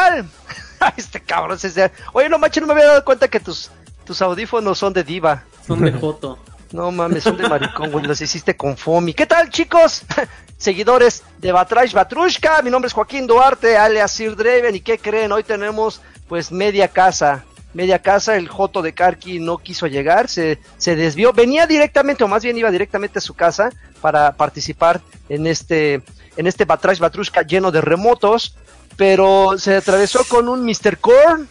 tal? este cabrón se Oye, no manches, no me había dado cuenta que tus, tus audífonos son de diva. Son de Joto. No mames, son de maricón, güey. Los hiciste con Fomi. ¿Qué tal, chicos? Seguidores de Batrash Batrushka. Mi nombre es Joaquín Duarte, alias Sir Draven. ¿Y qué creen? Hoy tenemos, pues, media casa. Media casa. El Joto de Karki no quiso llegar. Se, se desvió. Venía directamente, o más bien iba directamente a su casa para participar en este, en este Batrash Batrushka lleno de remotos. Pero se atravesó con un Mr. Korn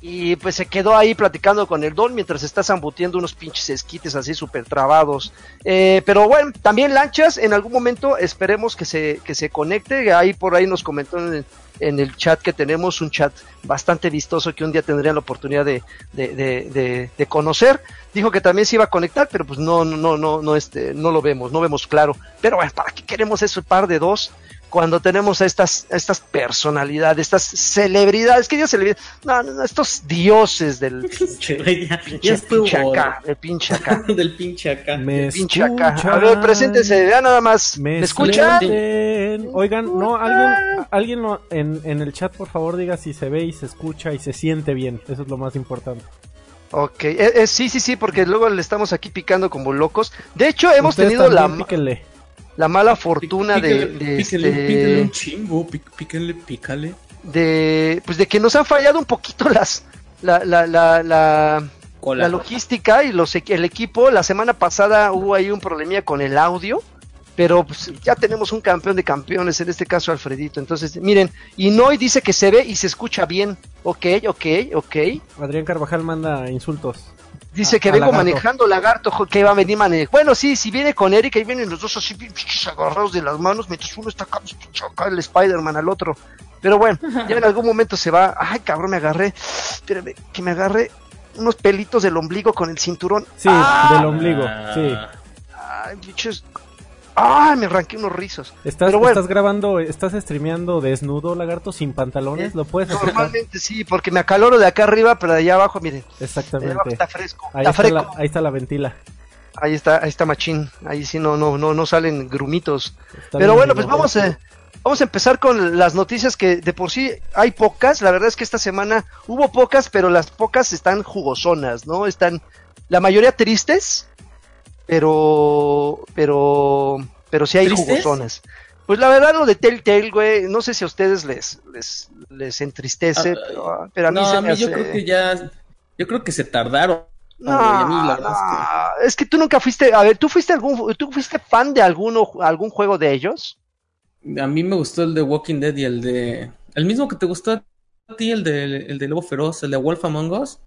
y pues se quedó ahí platicando con el Don mientras está zambutiendo unos pinches esquites así súper trabados. Eh, pero bueno, también Lanchas, en algún momento esperemos que se, que se conecte. Ahí por ahí nos comentó en el, chat que tenemos, un chat bastante vistoso que un día tendría la oportunidad de, de, de, conocer. Dijo que también se iba a conectar, pero pues no, no, no, no, este, no lo vemos, no vemos claro. Pero bueno, ¿para qué queremos eso par de dos? Cuando tenemos a estas, estas personalidades, estas celebridades, que yo celebridades, no, no, estos dioses del pinche, ya, pinche, acá, del pinche acá. del pinche acá. Me pinche acá. A ver, preséntense, vean nada más. ¿Me, escuchan? Oigan, no, alguien, alguien en, en el chat, por favor, diga si se ve y se escucha y se siente bien. Eso es lo más importante. Ok, eh, eh, sí, sí, sí, porque luego le estamos aquí picando como locos. De hecho, hemos tenido la la mala fortuna de, de este, un chingo, píquenle, pícale. De, pues de que nos han fallado un poquito las, la, la, la, la, la logística y los, el equipo. La semana pasada hubo ahí un problemilla con el audio, pero pues, ya tenemos un campeón de campeones, en este caso Alfredito. Entonces, miren, y Noy dice que se ve y se escucha bien. Ok, ok, ok. Adrián Carvajal manda insultos. Dice que vengo manejando lagarto, que va a venir manejando. Bueno, sí, si viene con Eric, ahí vienen los dos así, agarrados de las manos, mientras uno está acá, acá el Spider-Man al otro. Pero bueno, ya en algún momento se va. Ay, cabrón, me agarré. Espérame, que me agarré unos pelitos del ombligo con el cinturón. Sí, del ombligo, sí. Ay, bichos. ¡Ah! Me arranqué unos rizos. ¿Estás, ¿Estás grabando, estás streameando desnudo, lagarto, sin pantalones? ¿Lo puedes hacer? Normalmente sí, porque me acaloro de acá arriba, pero de allá abajo, miren. Exactamente. está fresco. Ahí está, la, ahí está la ventila. Ahí está, ahí está machín. Ahí sí no, no, no, no salen grumitos. pero bueno, pues vamos a, vamos a empezar con las noticias que de por sí hay pocas. La verdad es que esta semana hubo pocas, pero las pocas están jugosonas, ¿no? Están la mayoría tristes pero, pero, pero sí hay jugosones. Pues la verdad lo de Telltale, güey, no sé si a ustedes les, les, les entristece, ah, pero, a mí no, a mí yo creo que ya, yo creo que se tardaron. No, es, que... tú nunca fuiste, a ver, ¿tú fuiste algún, tú fuiste fan de alguno, algún juego de ellos? A mí me gustó el de Walking Dead y el de, el mismo que te gustó a ti, el de, el de Lobo Feroz, el de Wolf Among Us.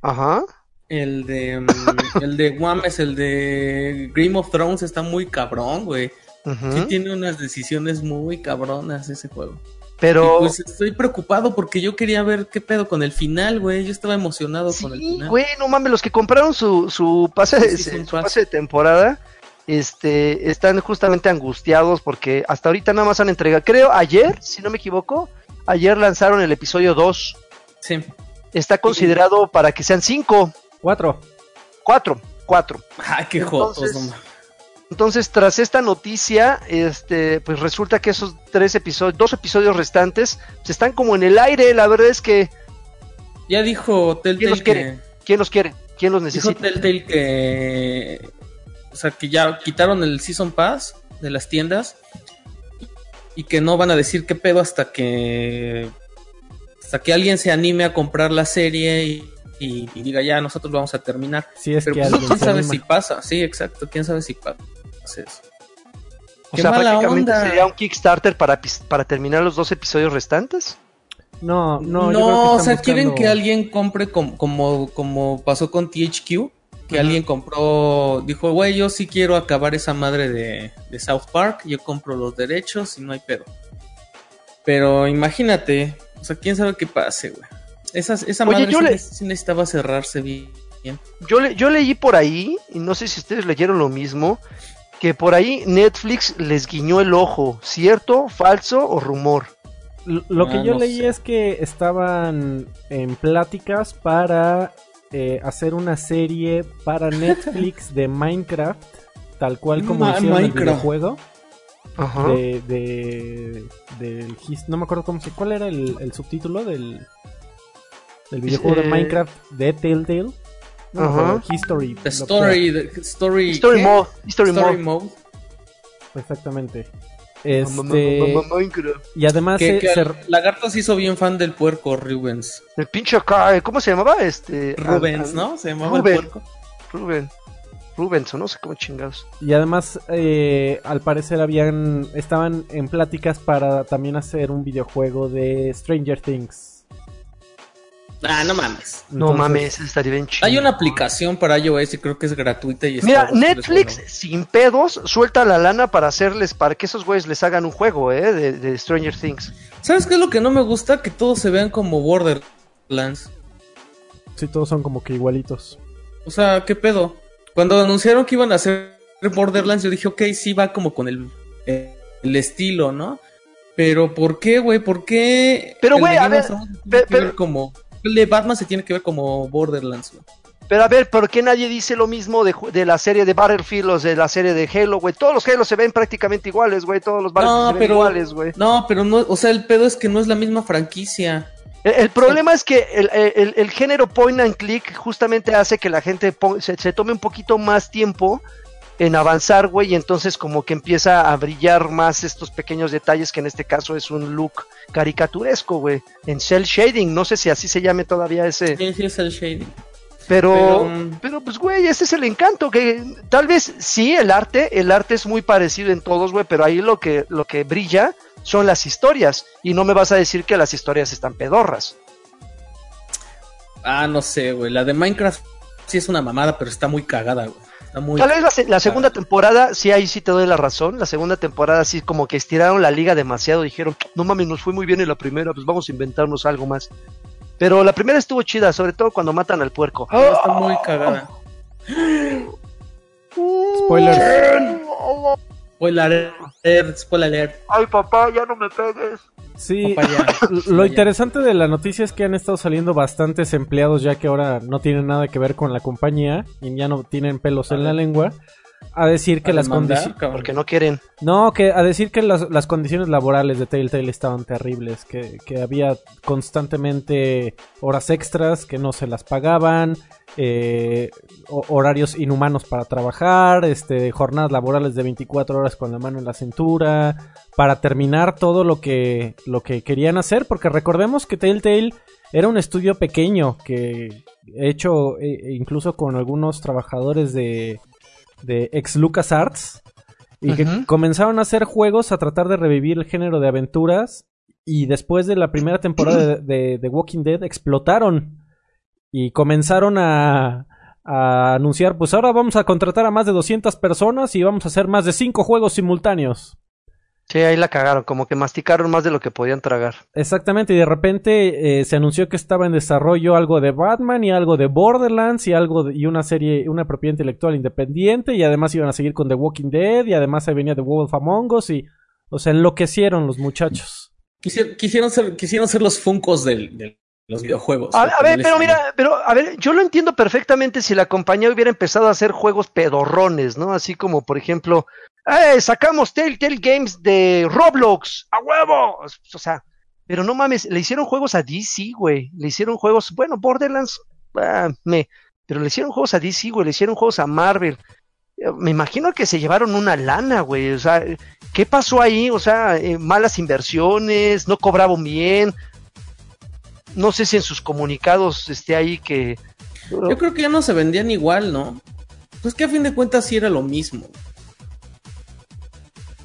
Ajá. El de. Mm, el de Guames, el de Game of Thrones está muy cabrón, güey. Sí tiene unas decisiones muy cabronas ese juego. Pero. pues estoy preocupado porque yo quería ver qué pedo con el final, güey. Yo estaba emocionado con el final. Güey, no mames, los que compraron su, su, pase, de, su pase de temporada. Este, están justamente angustiados porque hasta ahorita nada más han entregado, creo ayer, si no me equivoco, ayer lanzaron el episodio 2. Sí. Está considerado para que sean 5. Cuatro. Cuatro, cuatro. Ay, qué entonces, entonces, tras esta noticia, este, pues resulta que esos tres episodios, dos episodios restantes, se están como en el aire. La verdad es que. Ya dijo Telltale ¿Quién los quiere? ¿Quién los quiere? ¿Quién los necesita? Dijo Telltale que. O sea, que ya quitaron el Season Pass de las tiendas y que no van a decir qué pedo hasta que hasta que alguien se anime a comprar la serie y, y, diga ya nosotros vamos a terminar. Sí, es Pero que pues, quién sabe si pasa, sí, exacto, quién sabe si pasa eso. O sea, prácticamente sería un Kickstarter para, para terminar los dos episodios restantes. No, no, no, o sea, quieren que alguien compre como, como, como pasó con THQ, que alguien compró, dijo, güey, yo sí quiero acabar esa madre de, de, South Park, yo compro los derechos y no hay pedo. Pero imagínate, o sea, quién sabe qué pase, güey. Esa, esa madre yo sí, necesitaba cerrarse bien. Yo, le, yo leí por ahí, y no sé si ustedes leyeron lo mismo, que por ahí Netflix les guiñó el ojo, ¿cierto, falso o rumor? Lo que ah, yo leí es que estaban en pláticas para eh, hacer una serie para Netflix de Minecraft, tal cual como hicieron el videojuego. Ajá. de, de, del no me acuerdo cómo se, cuál era el, el subtítulo del, del videojuego Eh, de Minecraft de Telltale. No History. The story, the story. Mode. Story, Story Mode. mode. Exactamente. Este, y además Que, se- que se- el Lagarto se hizo bien fan del puerco Rubens. El pinche acá, ¿cómo se llamaba? Este. Rubens, ¿no? Se llamaba Rubén. el puerco. Rubén. Rubens, o no sé cómo chingados. y además eh, al parecer habían estaban en pláticas para también hacer un videojuego de Stranger Things. Ah, no mames. No Entonces, mames, estaría bien chido. Hay una aplicación para iOS y creo que es gratuita y Mira, Netflix bueno. sin pedos suelta la lana para hacerles, para que esos güeyes les hagan un juego, eh, de, de Stranger Things. ¿Sabes qué es lo que no me gusta? Que todos se vean como Borderlands. Sí, todos son como que igualitos. O sea, ¿qué pedo? Cuando anunciaron que iban a hacer Borderlands, yo dije, ok, sí va como con el, eh, el estilo, ¿no? Pero ¿por qué, güey? ¿Por qué? Pero, güey, a ver, of Thrones se tiene pe- que ver pero- como el de Batman se tiene que ver como Borderlands, güey. Pero a ver, ¿por qué nadie dice lo mismo de, la serie de Battlefield o de la serie de Halo, güey? Todos los Halo se ven prácticamente iguales, güey. Todos los Battlefield No, se ven pero iguales, güey. no, pero no, o sea, el pedo es que no es la misma franquicia. El, el problema es que el, el- el género point and click justamente hace que la gente se, se tome un poquito más tiempo en avanzar, güey, y entonces como que empieza a brillar más estos pequeños detalles que en este caso es un look caricaturesco, güey, en cel shading, no sé si así se llame todavía ese, Sí, sí es el shading. pero, Pero, mm, pero pues, güey, ese es el encanto, que tal vez sí, el arte, el arte es muy parecido en todos, güey, pero ahí lo que, lo que brilla son las historias, y no me vas a decir que las historias están pedorras. Ah, no sé, güey. La de Minecraft sí es una mamada, pero está muy cagada, güey. Está muy. Tal vez la, se- la segunda temporada, sí, ahí sí te doy la razón. La segunda temporada, sí, como que estiraron la liga demasiado. Dijeron, no mames, nos fue muy bien en la primera, pues vamos a inventarnos algo más. Pero la primera estuvo chida, sobre todo cuando matan al puerco. Está muy cagada. Spoiler alert, spoiler alert. Ay, papá, ya no me pegues. Sí, lo interesante de la noticia es que han estado saliendo bastantes empleados ya que ahora no tienen nada que ver con la compañía y ya no tienen pelos en la lengua a decir que A las demandar, condiciones cabrón. Porque no quieren. no que a decir que las, las condiciones laborales de Telltale estaban terribles que, que había constantemente horas extras que no se las pagaban eh, ho- horarios inhumanos para trabajar este jornadas laborales de 24 horas con la mano en la cintura para terminar todo lo que lo que querían hacer porque recordemos que Telltale era un estudio pequeño que hecho eh, incluso con algunos trabajadores de de ex LucasArts y que comenzaron a hacer juegos a tratar de revivir el género de aventuras y después de la primera temporada de, de- de Walking Dead explotaron y comenzaron a, a anunciar pues ahora vamos a contratar a más de 200 personas y vamos a hacer más de 5 juegos simultáneos. Sí, ahí la cagaron, como que masticaron más de lo que podían tragar. Exactamente, y de repente eh, se anunció que estaba en desarrollo algo de Batman y algo de Borderlands y algo de- y una serie, una propiedad intelectual independiente y además iban a seguir con The Walking Dead y además ahí venía The Wolf Among Us y o sea, enloquecieron los muchachos. Quisier- quisieron, ser, quisieron ser los funcos del- de los videojuegos. A, ver, pero mira, pero a ver, yo lo entiendo perfectamente si la compañía hubiera empezado a hacer juegos pedorrones, ¿no? Así como, por ejemplo, ¡eh! Sacamos Telltale Games de Roblox, ¡a huevo! O sea, pero no mames, le hicieron juegos a DC, güey. Le hicieron juegos, bueno, Borderlands, ah, me, pero le hicieron juegos a DC, güey, le hicieron juegos a Marvel. Eh, Me imagino que se llevaron una lana, güey. O sea, ¿qué pasó ahí? O sea, eh, malas inversiones, no cobraban bien. No sé si en sus comunicados esté ahí que. Yo creo que ya no se vendían igual, ¿no? Pues que a fin de cuentas sí era lo mismo.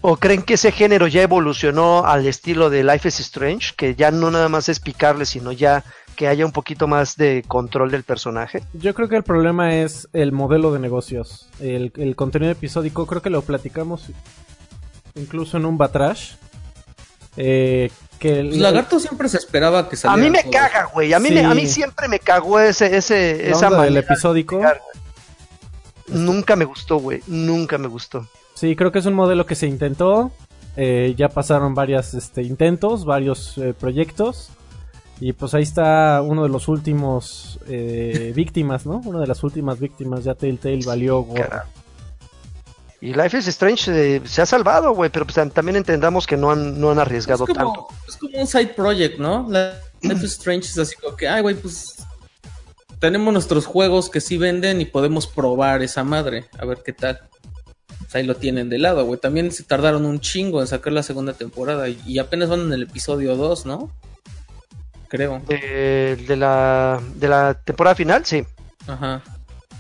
¿O creen que ese género ya evolucionó al estilo de Life is Strange? Que ya no nada más es picarle, sino ya que haya un poquito más de control del personaje. Yo creo que el problema es el modelo de negocios. El, el contenido episódico, creo que lo platicamos incluso en un Batrash. Eh, que el, Pues Lagarto siempre se esperaba que A saliera. mí me todo. caga, güey. A mí, Sí. me- a mí siempre me cagó ese, ese, esa del manera de episódico. güey. Nunca me gustó, güey. Nunca me gustó. Sí, creo que es un modelo que se intentó. Eh, ya pasaron varios este, intentos, varios eh, proyectos. Y pues ahí está uno de los últimos eh, víctimas, ¿no? Una de las últimas víctimas. Ya Telltale valió gorro. Y Life is Strange eh, se ha salvado, güey, pero pues, tam- también entendamos que no han, no han arriesgado es, como, tanto. es como un side project, ¿no? Life is Strange es así como que, ay, güey, pues tenemos nuestros juegos que sí venden y podemos probar esa madre, a ver qué tal. Pues ahí lo tienen de lado, güey. También se tardaron un chingo en sacar la segunda temporada y, y apenas van en el episodio 2, ¿no? Creo. De la, de la temporada final, sí. Ajá.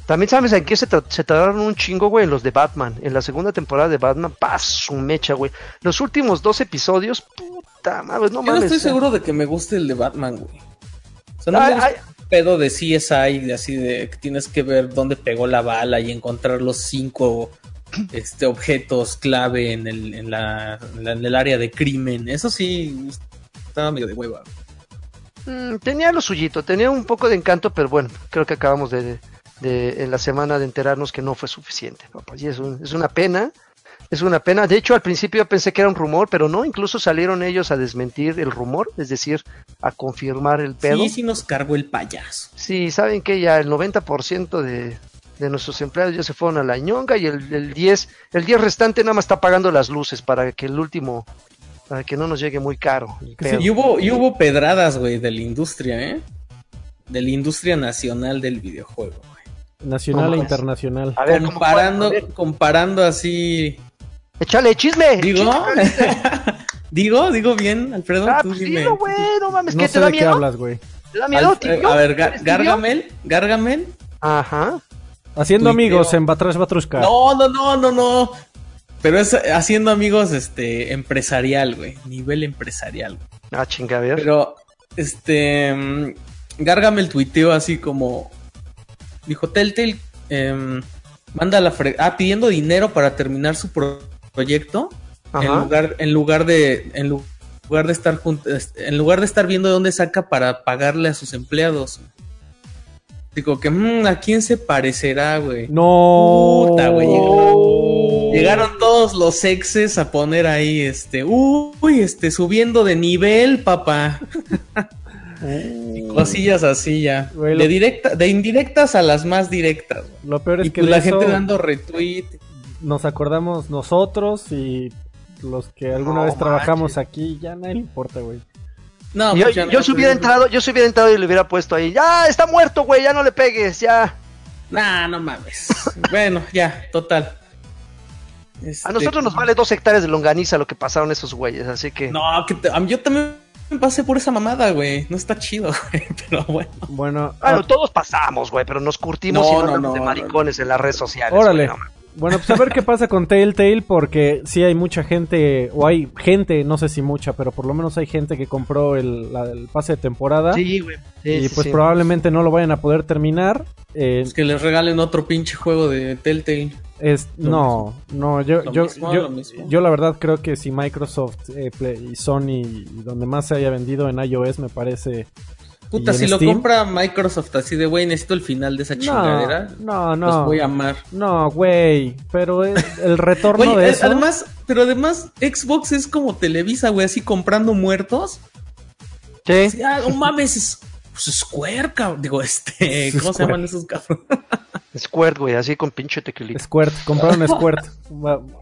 También sabes en qué se, se tardaron un chingo, güey, en los de Batman. En la segunda temporada de Batman, paz, su mecha, güey. Los últimos dos episodios, puta madre, no Yo no mames. estoy eh. seguro de que me guste el de Batman, güey. O sea, no Ay, me gusta ay. el pedo de CSI, de así de que tienes que ver dónde pegó la bala y encontrar los cinco este, objetos clave en el, en, la, en la- en el área de crimen. Eso sí, estaba medio de hueva. Mm, tenía lo suyito, tenía un poco de encanto, pero bueno, creo que acabamos de, de- en la semana de enterarnos que no fue suficiente, papá. Y es, un- es una pena, es una pena. De hecho, al principio pensé que era un rumor, pero no, incluso salieron ellos a desmentir el rumor, es decir, a confirmar el pedo. Sí, sí nos cargó el payaso. Sí, saben que ya el 90% de, de nuestros empleados ya se fueron a la ñonga y el, el 10, el 10 restante nada más está pagando las luces para que el último, para que no nos llegue muy caro. pedo. Y hubo, y hubo pedradas, güey, de la industria, ¿eh? De la industria nacional del videojuego. Nacional e internacional. A ver, ¿cómo comparando, fue? A ver, comparando así. échale chisme. Digo, chisme. digo, digo bien, Alfredo. Ah, tú pues dime. dilo, güey, no mames, No ¿qué sé te da de qué miedo? hablas, güey. ¿Te da miedo, Al- eh, tibio? a ver. Gargamel, Gargamel. Ajá. Haciendo Tuiteo. amigos en Batrash Batrushka. No, no, no, no, no. Pero es haciendo amigos, este, empresarial, güey. Nivel empresarial. Ah, chinga, a ver. Pero, este, mm, Gargamel tuiteó así como, dijo Telltale, em, manda la fre ah, pidiendo dinero para terminar su pro- proyecto, en lugar, en lugar de, en lu- lugar de estar en lugar de estar viendo de dónde saca para pagarle a sus empleados. Digo que, mm, ¿a quién se parecerá, güey? No. Puta, güey. Llegaron todos los exes a poner ahí, este, uy, este, subiendo de nivel, papá. Cosillas así ya. Güey, lo- De directa, de indirectas a las más directas. güey. Lo peor es Y que pues la gente dando retweet. nos acordamos nosotros y los que alguna No vez trabajamos manches. aquí, ya nadie le importa, güey. No, yo, pues yo no, se hubiera entrado, yo se hubiera entrado y le hubiera puesto ahí. Ya, está muerto, güey, ya no le pegues, ya. Nah, no mames. bueno, ya, total. A Este, nosotros nos vale dos hectáreas de longaniza lo que pasaron esos güeyes, así que. No, que te- a mí- yo también pasé por esa mamada, güey. No está chido, güey. Pero bueno. Bueno, ah, todos pasamos, güey, pero nos curtimos No, y no, no, de no, maricones en las redes sociales. Órale. güey, bueno, pues a ver qué pasa con Telltale porque sí hay mucha gente, o hay gente, no sé si mucha, pero por lo menos hay gente que compró el, la- el pase de temporada Sí, güey. Sí, y sí, pues sí. probablemente no lo vayan a poder terminar. Eh, Es que les regalen otro pinche juego de Telltale. Es, no, no, yo, yo, mismo, yo, yo la verdad creo que si Microsoft eh, Play- y Sony y donde más se haya vendido en iOS me parece... Puta, ¿Y en si lo compra Microsoft así de, güey, necesito el final de esa No, chingadera. no, Los no. voy a amar. No, güey, pero el, el retorno de eh, eso... además, pero además, Xbox es como Televisa, güey, así comprando muertos. Sí. Así, ah, no mames, es Square, cabrón. Digo, este, ¿cómo se llaman esos cabrones? Squirt, güey, así con pinche tequilita. Squirt, compraron Squirt,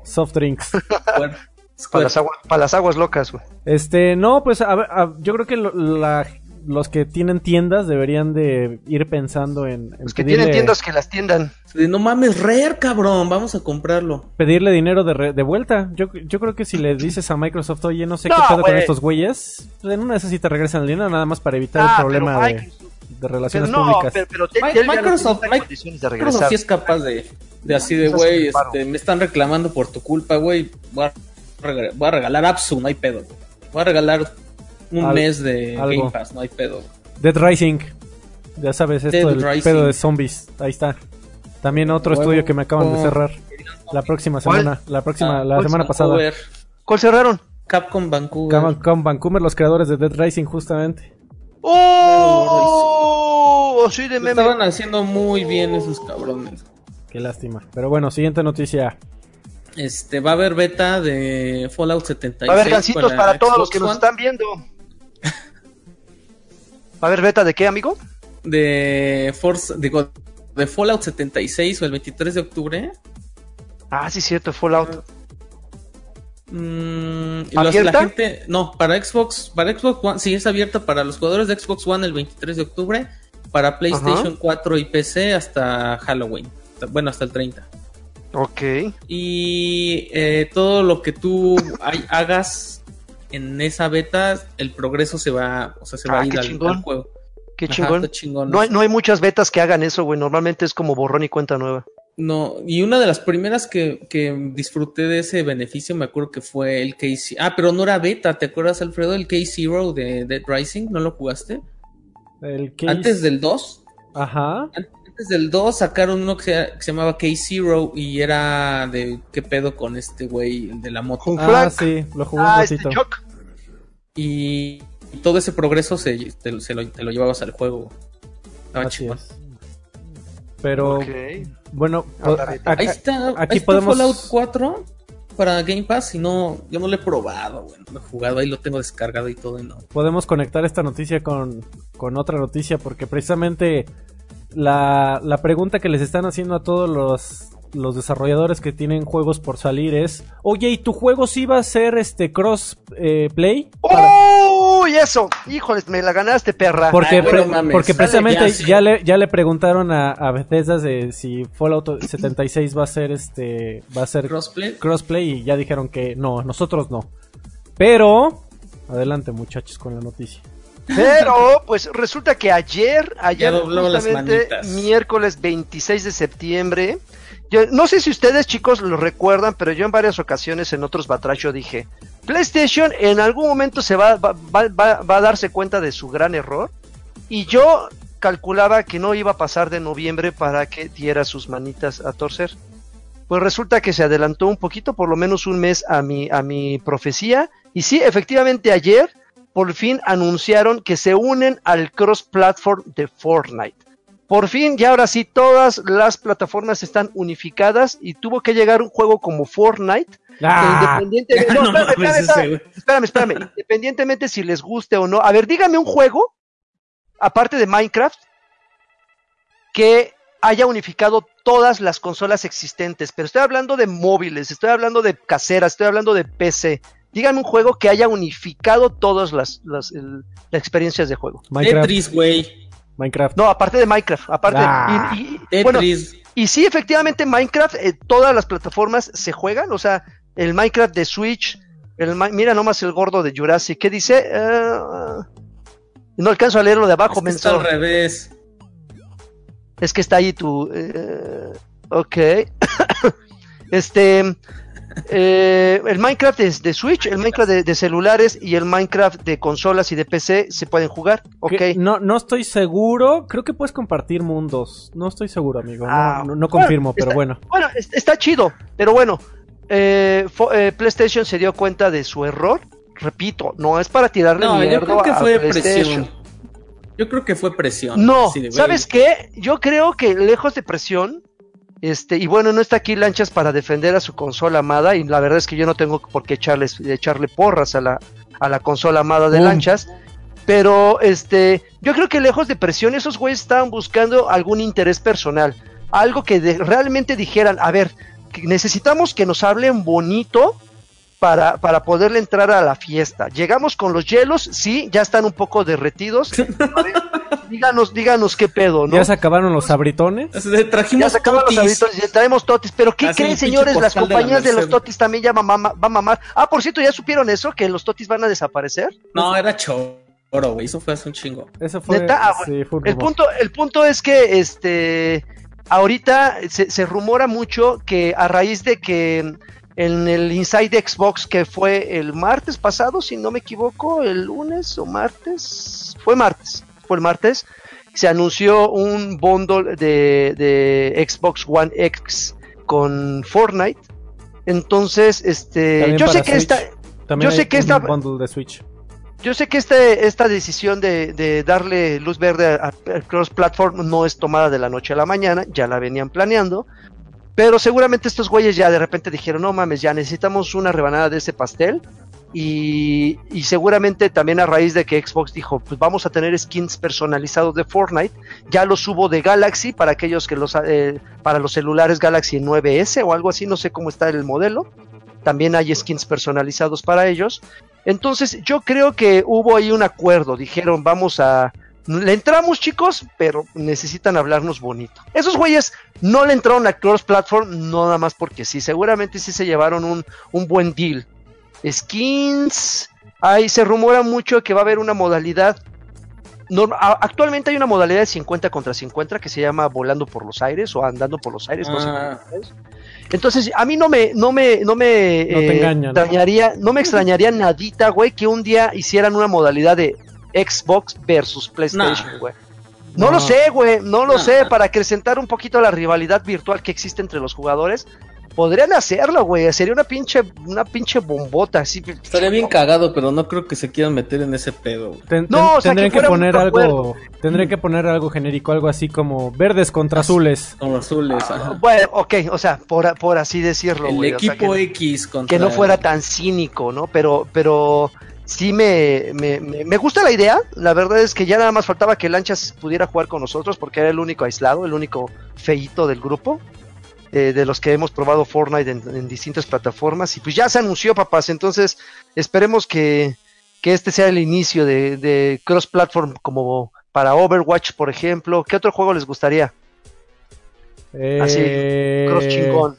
soft drinks. Square. Para las, aguas, para las aguas locas, güey. Este, no, pues a ver, a- yo creo que lo- la- los que tienen tiendas deberían de ir pensando en, en Los que pedirle, tienen tiendas que las tiendan. No mames, Rare, cabrón, vamos a comprarlo. pedirle dinero de, re- de vuelta. Yo, yo creo que si le dices a Microsoft, oye, no sé No, qué pedo con estos güeyes, pues en una de esas sí te regresan el dinero nada más para evitar Ah, el problema pero de, Microsoft- de Pero relaciones no, públicas. pero, pero Microsoft- Microsoft regresar. sí es capaz de, de así de, güey, este, me están reclamando por tu culpa, güey. Voy voy a regalar Apsu, no hay pedo. Voy a regalar un Al- mes de algo. Game Pass, no hay pedo. Dead Rising. Ya sabes, esto Dead del Rising. pedo de zombies. Ahí está. También otro estudio que me acaban de Oh. cerrar. La próxima ¿Cuál? semana. La próxima, Ah, la semana pasada. ¿Cuál cerraron? Capcom Vancouver. Capcom Vancouver, los creadores de Dead Rising, justamente. ¡Oh! Sí, de meme. Estaban haciendo muy bien esos cabrones. Qué lástima. Pero bueno, siguiente noticia. Este, va a haber beta de Fallout 76. Va a haber gancitos para, todos los que nos están viendo. ¿Va a haber beta de qué, amigo? De Forza, digo, de Fallout 76 o el 23 de octubre. Ah, sí, cierto, Fallout. Mm, los- la gente, no, para Xbox, para Xbox One, sí es abierta para los jugadores de Xbox One el 23 de octubre, para PlayStation 4 y PC hasta Halloween, bueno, hasta el 30. Ok. Y eh, todo lo que tú hay- hagas en esa beta, el progreso se va, o sea, se va Ah, a ir al, juego. Qué Ajá, chingón. está chingón. No hay, no hay muchas betas que hagan eso, güey. Normalmente es como borrón y cuenta nueva. No, y una de las primeras que, que disfruté de ese beneficio, me acuerdo que fue el K Ah, pero no era beta, ¿te acuerdas, Alfredo? El K-Zero de Dead Rising, ¿no lo jugaste? El Antes del 2, Ajá. Antes del 2 sacaron uno que se, que se llamaba K-Zero y era de qué pedo con este güey, de la moto. Ah, Frank. sí, lo jugué un Ah, este. Y, y todo ese progreso se, te, se lo, te lo llevabas al juego. Estaba chingón. Pero bueno, Ahora acá- Ahí está, aquí ahí está podemos- Fallout 4 para Game Pass y no, yo no lo he probado, güey, no lo he jugado, ahí lo tengo descargado y todo y no. podemos conectar esta noticia con, con otra noticia porque precisamente la, la pregunta que les están haciendo a todos los, los desarrolladores que tienen juegos por salir es, oye, ¿y tu juego sí va a ser este cross eh, play? ¡Uy, eso! Híjoles, me la ganaste, perra. Porque, Ay, bueno, pre- mames. porque precisamente ya, le, ya le preguntaron a, a Bethesda de si Fallout 76 va a ser este va a ser Crossplay. crossplay y ya dijeron que no, nosotros no. Pero adelante muchachos con la noticia. Pero, pues resulta que ayer, ayer, justamente miércoles 26 de septiembre, yo no sé si ustedes chicos lo recuerdan, pero yo en varias ocasiones en otros batrash yo dije, PlayStation en algún momento se va, va, va- va- va a darse cuenta de su gran error y yo calculaba que no iba a pasar de noviembre para que diera sus manitas a torcer. Pues resulta que se adelantó un poquito, por lo menos un mes a mi, a mi profecía. Y sí, efectivamente ayer por fin anunciaron que se unen al cross-platform de Fortnite. Por fin, ya ahora sí, todas las plataformas están unificadas y tuvo que llegar un juego como Fortnite. que ¡Ah! independientemente, no, No espérame, espérame, espérame, independientemente si les guste o no. A ver, dígame un juego, aparte de Minecraft, que haya unificado todas las consolas existentes. Pero estoy hablando de móviles, estoy hablando de caseras, estoy hablando de PC. Díganme un juego que haya unificado todas las, las, el- las experiencias de juego. Minecraft, Tetris, güey. Minecraft. No, aparte de Minecraft, aparte. Ah. y, y- y- bueno, Tetris. y sí, efectivamente, Minecraft, eh, todas las plataformas se juegan. O sea, el Minecraft de Switch, el, Mi- mira nomás el gordo de Jurassic. ¿Qué dice? Eh, no alcanzo a leerlo de abajo, Es que está al revés. Es que está ahí tu. eh, ok. este. Eh, el Minecraft es de Switch, el Minecraft de, de celulares y el Minecraft de consolas y de PC se pueden jugar. Ok. Que No, no estoy seguro. Creo que puedes compartir mundos. No estoy seguro, amigo. No, Ah, no, no confirmo, bueno, pero está- bueno. Bueno, es- está chido, pero bueno, eh, fo- eh, PlayStation se dio cuenta de su error. Repito, no es para tirarle No, yo creo que a fue PlayStation. presión. Yo creo que fue presión. No, ¿sabes qué? Yo creo que lejos de presión, este, y bueno, no está aquí Lanchas para defender a su consola amada, y la verdad es que yo no tengo por qué echarles, echarle porras a la, a la consola amada de. Lanchas. Pero este, yo creo que lejos de presión, esos güeyes estaban buscando algún interés personal. Algo que de- realmente dijeran, a ver, necesitamos que nos hablen bonito para, para poderle entrar a la fiesta. Llegamos con los hielos, sí, ya están un poco derretidos. A ver, díganos, díganos qué pedo, ¿no? ¿Ya se acabaron los sabritones? así de, Ya trajimos se acaban los totis. habitos y traemos totis. Pero ¿qué Así, creen, señores? Las postal de la compañías de, los totis también ya va, mama- va a mamar. Ah, por cierto, ¿ya supieron eso? Que los totis van a desaparecer. No, era choro, güey. Eso fue hace un chingo. Eso fue. ¿Neta? Ah, sí, fue El punto, el punto es que este ahorita se, se rumora mucho que a raíz de que en el Inside Xbox que fue el martes pasado, si no me equivoco, el lunes o martes, fue martes, fue el martes, se anunció un bundle de, de Xbox One X con Fortnite. Entonces, este, yo sé que esta, yo sé que esta- bundle de Switch. yo sé que este, esta decisión de, de darle luz verde a- al cross-platform no es tomada de la noche a la mañana, ya la venían planeando, pero seguramente estos güeyes ya de repente dijeron, no mames, ya necesitamos una rebanada de ese pastel, y, y, seguramente también a raíz de que Xbox dijo, pues vamos a tener skins personalizados de Fortnite, ya los hubo de Galaxy para aquellos que los, eh, para los celulares Galaxy 9S o algo así, no sé cómo está el modelo, también hay skins personalizados para ellos. Entonces yo creo que hubo ahí un acuerdo, dijeron vamos a... Le entramos chicos, pero necesitan hablarnos bonito. Esos güeyes no le entraron a Cross Platform nada más porque sí, seguramente sí se llevaron un, un buen deal skins. Ahí se rumora mucho que va a haber una modalidad. actualmente hay una modalidad de 50 contra 50 que se llama volando por los aires o andando por los aires. Ah. Entonces, a mí no me, no me, no me eh, extrañaría, ¿no? me extrañaría nadita, güey, que un día hicieran una modalidad de Xbox versus PlayStation, güey. No, lo sé, güey, no lo sé, para acrecentar un poquito la rivalidad virtual que existe entre los jugadores. Podrían hacerlo, güey. Sería una pinche, una pinche bombota. Así. Estaría bien cagado, pero no creo que se quieran meter en ese pedo. no, tendrían que, poner algo, tendrían que poner algo genérico, algo así como verdes contra azules. Como azules. Ah, bueno, ok, o sea, por, por así decirlo, El equipo X contra que no fuera tan cínico, ¿no? Pero, pero sí me, me, me, gusta la idea. La verdad es que ya nada más faltaba que Lanchas pudiera jugar con nosotros porque era el único aislado, el único feito del grupo. Eh, de los que hemos probado Fortnite en, distintas plataformas. Y pues ya se anunció, papás. Entonces esperemos que, este sea el inicio de, cross-platform como para Overwatch, por ejemplo. ¿Qué otro juego les gustaría? Así, eh, cross chingón.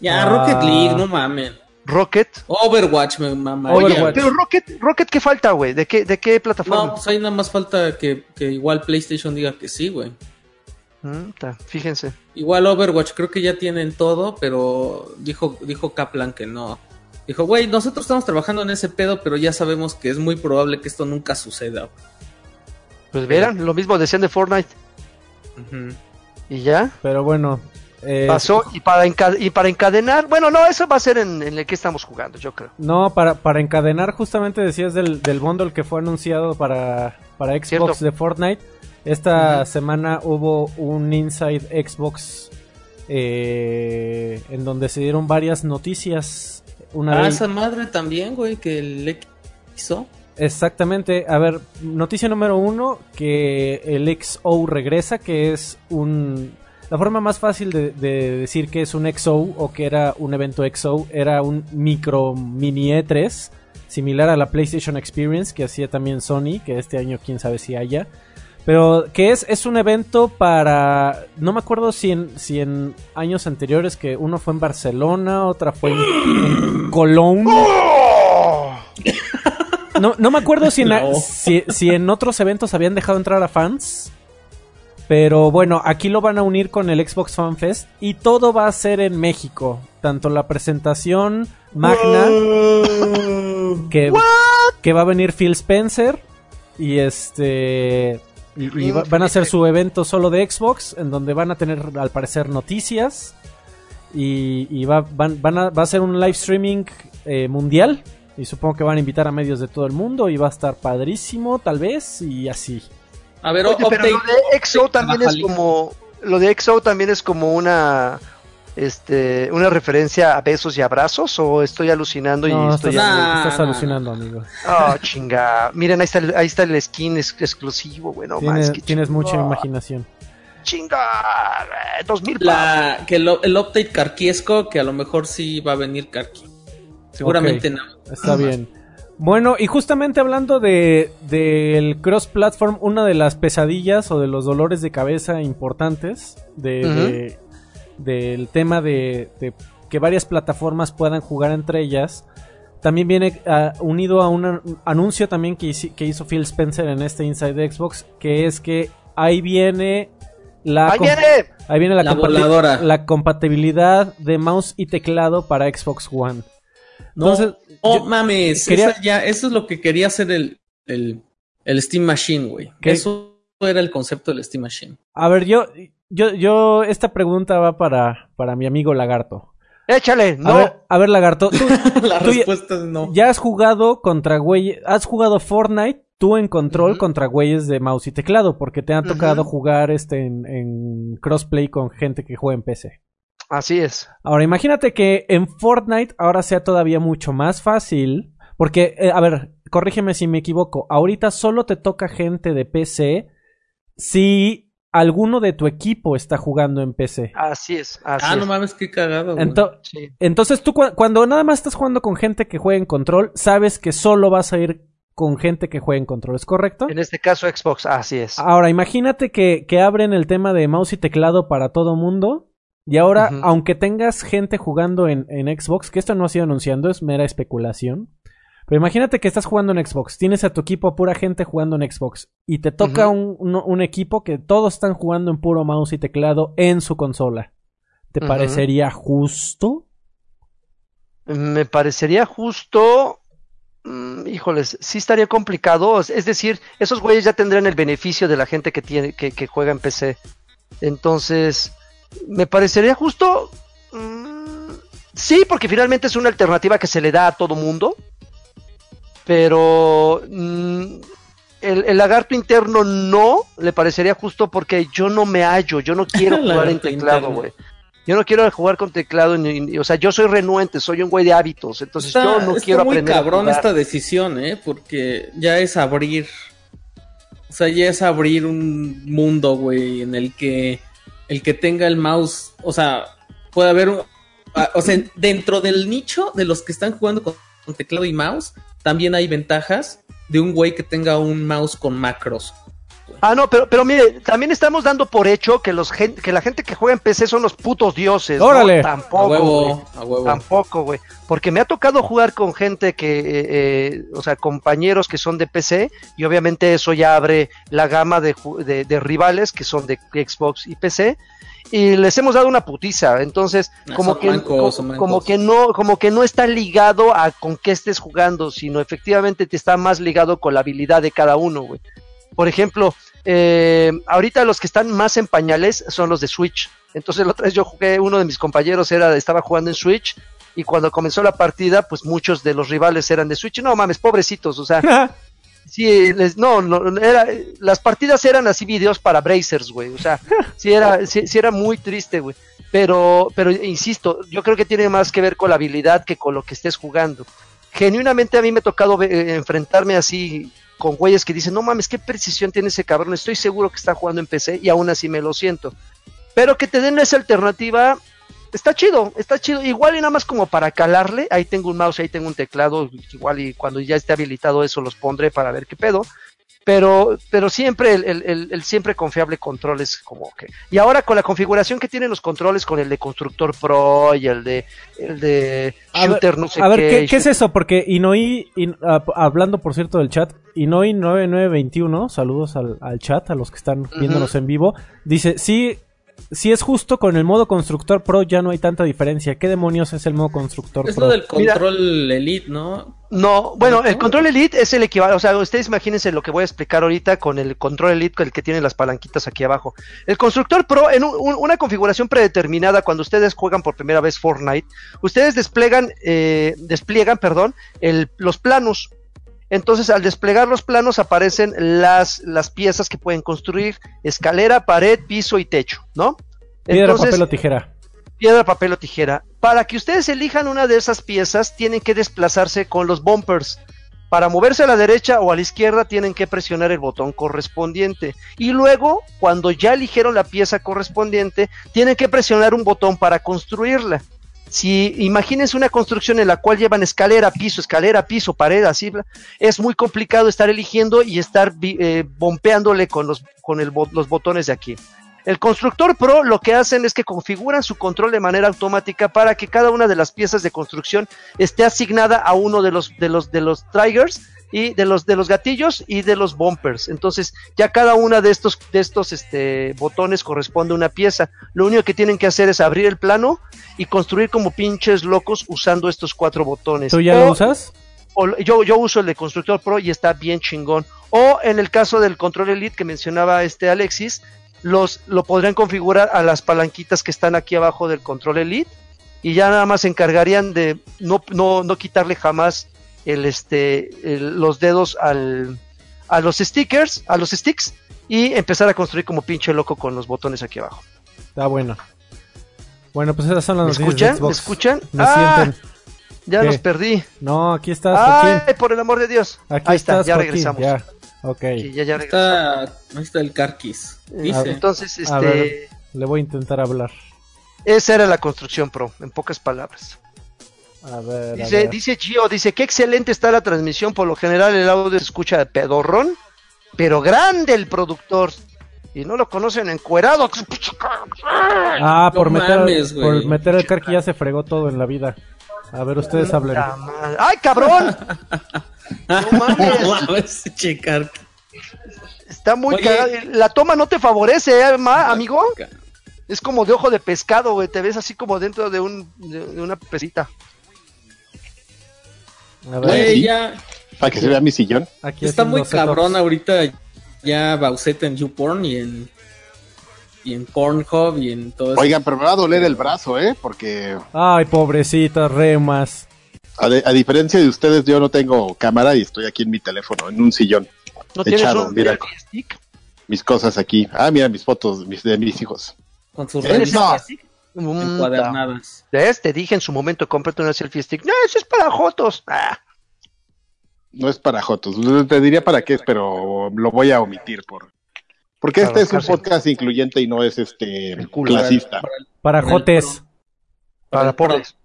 Ya, Rocket League, no mames. Rocket. Overwatch, me mamá. pero Rocket, Rocket, ¿qué falta, güey? ¿De qué, ¿De qué plataforma? No, pues ahí nada más falta que, que igual PlayStation diga que sí, güey. Mm, fíjense. Igual Overwatch creo que ya tienen todo, pero dijo, dijo Kaplan que no. Dijo, güey, nosotros estamos trabajando en ese pedo, pero ya sabemos que es muy probable que esto nunca suceda. Pues verán, lo mismo decían de Fortnite. Y ya. Pero bueno. Eh, Pasó y para, y para encadenar, bueno, no, eso va a ser en, el que estamos jugando, yo creo. No, para, para encadenar, justamente decías del, del bundle que fue anunciado para, para Xbox de Fortnite esta semana hubo un Inside Xbox eh, en donde se dieron varias noticias. Una ah, esa madre también, güey, que el hizo. Exactamente. A ver, noticia número uno, que el XO regresa, que es un... La forma más fácil de, de, decir que es un XO o que era un evento XO era un micro mini E3, similar a la PlayStation Experience que hacía también Sony, que este año quién sabe si haya. Pero que es, es un evento para. No me acuerdo si en, si en años anteriores, que uno fue en Barcelona, otra fue en, Colón. No, no me acuerdo si en, si, en otros eventos habían dejado entrar a fans. Pero bueno, aquí lo van a unir con el Xbox Fan Fest y todo va a ser en México. Tanto la presentación magna que, que va a venir Phil Spencer y este y, van a hacer su evento solo de Xbox, en donde van a tener al parecer noticias. Y, va, van, a, va a ser un live streaming eh, mundial. Y supongo que van a invitar a medios de todo el mundo. Y va a estar padrísimo, tal vez, y así. A ver, pero lo de XO también es como. Lo de XO también es como una este, una referencia a besos y abrazos o estoy alucinando y estoy estás, alucinando, amigo. Oh, chinga. Miren, ahí está el, ahí está el skin exclusivo, bueno, tienes, tienes mucha imaginación. Chinga, dos mil La, que el, update carquiesco que a lo mejor sí va a venir carqui. Seguramente no. Está bien. Bueno, y justamente hablando de del cross platform, una de las pesadillas o de los dolores de cabeza importantes de del tema de, que varias plataformas puedan jugar entre ellas, también viene ah, unido a un anuncio también que, que, hizo Phil Spencer en este Inside Xbox, que es que ahí viene la, ahí viene, la, la, compatibilidad de mouse y teclado para Xbox One. Entonces, no, mames, ya, eso es lo que quería hacer el, el, el Steam Machine, güey. Eso era el concepto del Steam Machine. A ver, yo, yo, yo, esta pregunta va para, para mi amigo Lagarto. Échale, no. A ver, Lagarto, la respuesta es no. Ya has jugado contra güeyes, has jugado Fortnite, tú en control contra güeyes de mouse y teclado, porque te ha tocado jugar este en, crossplay con gente que juega en PC. Así es. Ahora, imagínate que en Fortnite ahora sea todavía mucho más fácil. Porque, eh, a ver, corrígeme si me equivoco. Ahorita solo te toca gente de PC si alguno de tu equipo está jugando en PC. Así es. Así Ah, es. no mames, qué cagado. güey. Ento- Sí. entonces tú cu- cuando nada más estás jugando con gente que juega en control, sabes que solo vas a ir con gente que juega en control, ¿es correcto? En este caso Xbox, así es. Ahora, imagínate que, que abren el tema de mouse y teclado para todo mundo. Y ahora, aunque tengas gente jugando en, en Xbox, que esto no ha sido anunciando, es mera especulación. Pero imagínate que estás jugando en Xbox, tienes a tu equipo a pura gente jugando en Xbox. Y te toca un, un- un equipo que todos están jugando en puro mouse y teclado en su consola. ¿Te parecería justo? Me parecería justo. mm, híjoles, sí estaría complicado. Es decir, esos güeyes ya tendrían el beneficio de la gente que tiene, que, que juega en PC. Entonces, me parecería justo. mm, sí, porque finalmente es una alternativa que se le da a todo mundo. Pero mm, el, el lagarto interno no le parecería justo porque yo no me hallo, yo no quiero jugar en teclado, güey. Yo no quiero jugar con teclado, ni- ni- o sea, yo soy renuente, soy un güey de hábitos, entonces Está, yo no está quiero muy aprender. a cabrón jugar. esta decisión, ¿eh? Porque ya es abrir. O sea, ya es abrir un mundo, güey, en el que el que tenga el mouse, o sea, puede haber un. O sea, dentro del nicho de los que están jugando con, con teclado y mouse, también hay ventajas de un güey que tenga un mouse con macros. Ah, no, pero, pero mire, también estamos dando por hecho que los gen- que la gente que juega en PC son los putos dioses. ¿no? ¡Órale! A Tampoco, güey. huevo, a huevo. Tampoco, güey. Porque me ha tocado jugar con gente que, eh, eh, o sea, compañeros que son de PC, y obviamente eso ya abre la gama de, ju- de- de rivales que son de Xbox y PC, y les hemos dado una putiza. Entonces, Ah, como que, mancos, como que no, como que no está ligado a con qué estés jugando, sino efectivamente te está más ligado con la habilidad de cada uno, güey. Por ejemplo, eh, ahorita los que están más en pañales son los de Switch. Entonces la otra vez yo jugué, uno de mis compañeros era, estaba jugando en Switch y cuando comenzó la partida, pues muchos de los rivales eran de Switch. No mames, pobrecitos, o sea, sí, les, no, no, era, las partidas eran así videos para Brazers, güey. O sea, sí era, sí, sí era muy triste, güey. Pero, pero insisto, yo creo que tiene más que ver con la habilidad que con lo que estés jugando. Genuinamente a mí me ha tocado eh, enfrentarme así con güeyes que dicen, no mames, qué precisión tiene ese cabrón, estoy seguro que está jugando en PC y aún así me lo siento. Pero que te den esa alternativa, está chido, está chido. Igual y nada más como para calarle, ahí tengo un mouse, ahí tengo un teclado, igual y cuando ya esté habilitado eso los pondré para ver qué pedo. Pero, pero siempre el, el- siempre confiable control es como que. Y ahora con la configuración que tienen los controles con el de Constructor Pro y el de el de A ver, Shooter, no sé a ver, qué. ¿qué, qué es eso? Porque Inoi, In- hablando por cierto del chat, Inoi9921, saludos al, al chat, a los que están viéndonos en vivo, dice, sí, si es justo con el modo constructor pro ya no hay tanta diferencia. ¿Qué demonios es el modo constructor Es pro? lo del Mira. control elite, ¿no? No, bueno, el control elite es el equivalente, o sea, ustedes imagínense lo que voy a explicar ahorita con el control elite, con el que tiene las palanquitas aquí abajo. El constructor pro, en un- un- una configuración predeterminada, cuando ustedes juegan por primera vez Fortnite, ustedes desplegan, eh, despliegan, perdón, el- los planos. Entonces, al desplegar los planos aparecen las, las piezas que pueden construir, escalera, pared, piso y techo, ¿no? Piedra, Entonces, papel o tijera. piedra, papel o tijera. Para que ustedes elijan una de esas piezas, tienen que desplazarse con los bumpers. Para moverse a la derecha o a la izquierda, tienen que presionar el botón correspondiente. Y luego, cuando ya eligieron la pieza correspondiente, tienen que presionar un botón para construirla. Si imagínense una construcción en la cual llevan escalera, piso, escalera, piso, pared, así, es muy complicado estar eligiendo y estar eh, bompeándole con, los, con los botones de aquí. El constructor pro lo que hacen es que configuran su control de manera automática para que cada una de las piezas de construcción esté asignada a uno de los de los de los triggers y de los de los gatillos y de los bumpers. Entonces, ya cada una de estos de estos este botones corresponde a una pieza. Lo único que tienen que hacer es abrir el plano y construir como pinches locos usando estos cuatro botones. ¿Tú ya O- lo usas? o yo, yo uso el de Constructor Pro y está bien chingón. O en el caso del Control Elite que mencionaba este Alexis, los, lo podrían configurar a las palanquitas que están aquí abajo del Control Elite y ya nada más se encargarían de no, no, no quitarle jamás el, este, el- los dedos al, a los stickers, a los sticks y empezar a construir como pinche loco con los botones aquí abajo. Está bueno. Bueno, pues esas son las ¿Me noticias de escuchan? ¿Me escuchan? ¿Me ah, sienten? ya ¿Qué? los perdí. No, aquí estás, Joaquín. Ay, por el amor de Dios. Aquí Ahí está, ya Joaquín, regresamos. Ya. Ok, Sí, ya, ya regresamos. Está, ahí está el Carquis. Eh, Dice. Entonces, A ver. este, le voy a intentar hablar. esa era la construcción pro, en pocas palabras. A ver, a Dice, ver. dice Gio, dice, qué excelente está la transmisión, por lo general el audio se escucha de pedorrón, pero grande el productor. Y no lo conocen encuerado. Ah, por, No meter, mames, por meter el Karki ya se fregó todo en la vida. A ver, ustedes hablen. ¡Ay, cabrón! No mames. Carqui. Está muy cagado. La toma no te favorece, ¿eh, ma- amigo? Es como de ojo de pescado, güey. Te ves así como dentro de, un, de, de una pesita. A ver, Güey, ya. Para que se vea mi sillón. aquí Está muy setups. cabrón ahorita ya Bauset en YouPorn y en y en Pornhub y en todo eso. Oigan, pero me va a doler el brazo, ¿eh? Porque Ay, pobrecitas remas. a, de- a diferencia de ustedes, yo no tengo cámara y estoy aquí en mi teléfono, en un sillón. ¿No tienes Echado, un mira. stick? Mis cosas aquí. Ah, mira mis fotos mis, de mis hijos. con sus ¿Tienes revistas no? Encuadernadas. ¿Ves? Te dije en su momento, cómprate una selfie stick. No, eso es para jotos. Ah, No es para Jotos. Te diría para qué es, pero lo voy a omitir por. Porque Para este es un podcast incluyente y no es este clasista. Para Para el Jotes. para pobres.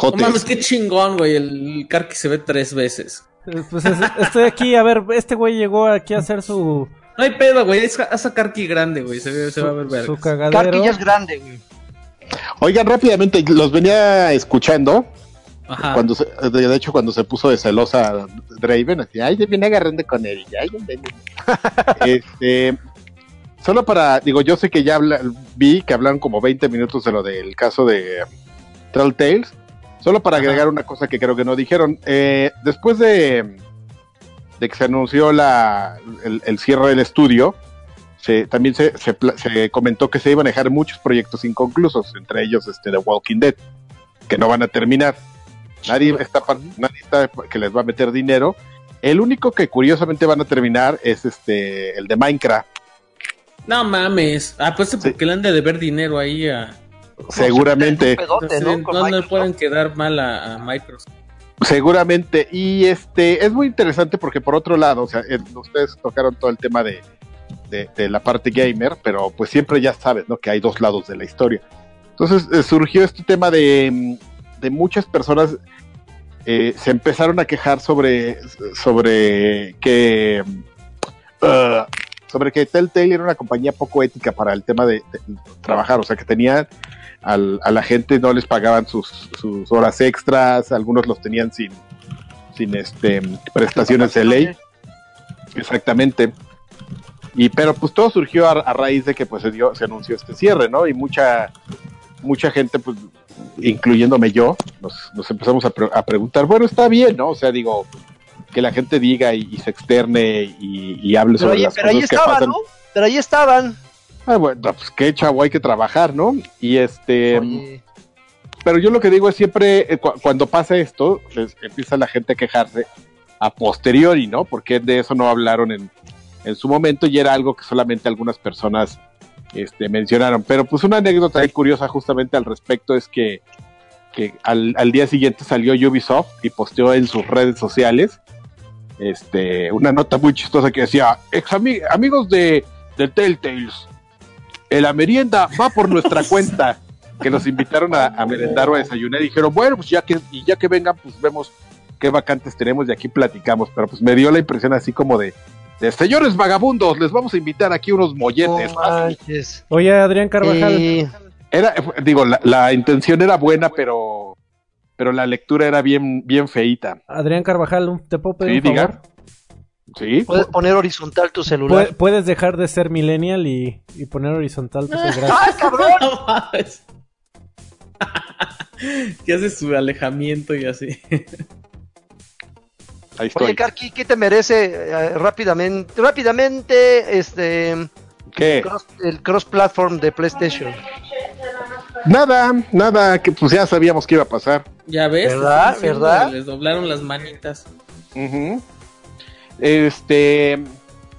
No mames, qué chingón, güey. El Karki se ve tres veces. Eh, Pues es- estoy aquí, a ver, este güey llegó aquí a hacer su, No hay pedo, güey. Es, a Karki grande, güey. Se, ve- se va a ver su, vergas. su ya es grande, güey. Oigan, rápidamente, los venía escuchando. Ajá. cuando se- de hecho, cuando se puso de celosa Draven, así, ay, se viene agarrando con él. Ay, ay, ay". este, solo para, digo, yo sé que ya habla- vi que hablaron como 20 minutos de lo del caso de Telltales. Solo para Ajá. agregar una cosa que creo que no dijeron. Eh, después de, de que se anunció la, el, el cierre del estudio, se, también se, se, comentó que se iban a dejar muchos proyectos inconclusos, entre ellos este The Walking Dead, que no van a terminar. Nadie está, pa- nadie está que les va a meter dinero. El único que curiosamente van a terminar es este el de Minecraft. No mames. Ah, pues porque le han de deber dinero ahí a. Seguramente, Un pedote, ¿no? no, no pueden quedar mal a, a Microsoft. Seguramente. Y este es muy interesante porque por otro lado, o sea, eh, ustedes tocaron todo el tema de, la parte gamer, pero pues siempre ya sabes, ¿no? Que hay dos lados de la historia. Entonces eh, surgió este tema de, muchas personas eh, se empezaron a quejar sobre, sobre que uh, sobre que Telltale era una compañía poco ética para el tema de, de trabajar, o sea que tenían al- a la gente no les pagaban sus, sus horas extras, algunos los tenían sin, sin este prestaciones de ley, exactamente. Y pero pues todo surgió a, a raíz de que pues se dio, se anunció este cierre, ¿no? Y mucha mucha gente, pues, incluyéndome yo, nos, nos empezamos a, pre- a preguntar, bueno, está bien, ¿no? O sea, digo, que la gente diga y, y se externe y, y hable Pero sobre ahí, las pero ahí cosas que pasan. ¿no? Pero ahí estaban. Ah, bueno, pues qué chavo, hay que trabajar, ¿no? Y este, Oye, pero yo lo que digo es siempre, eh, cu- cuando pasa esto, les- empieza la gente a quejarse a posteriori, ¿no? Porque de eso no hablaron en, en su momento y era algo que solamente algunas personas este, mencionaron. Pero pues una anécdota ahí curiosa justamente al respecto es que, que al, al día siguiente salió Ubisoft y posteó en sus redes sociales este, una nota muy chistosa que decía, "Ex ami- amigos de, de Telltales, la merienda va por nuestra cuenta que nos invitaron a, a merendar o a desayunar y dijeron, bueno, pues ya que, y ya que vengan, pues vemos qué vacantes tenemos y aquí platicamos. Pero pues me dio la impresión así como de, de señores vagabundos, les vamos a invitar aquí unos no molletes. Oye, Adrián Carvajal. Eh, Era, digo, la, la intención era buena, pero, pero la lectura era bien, bien feita. Adrián Carvajal, ¿te puedo pedir Sí, un favor? diga. Sí. puedes poner horizontal tu celular. Pu- Puedes dejar de ser millennial y, y poner horizontal tu celular. ¡Ay, cabrón! No mames. que hace su alejamiento y así. Ahí estoy. Oye, Karki, ¿qué te merece eh, rápidamente, rápidamente este ¿Qué? cross- el cross-platform de PlayStation? Nada, nada, que pues ya sabíamos que iba a pasar. Ya ves. ¿Verdad? ¿Verdad? Les doblaron las manitas. Ujú. Este,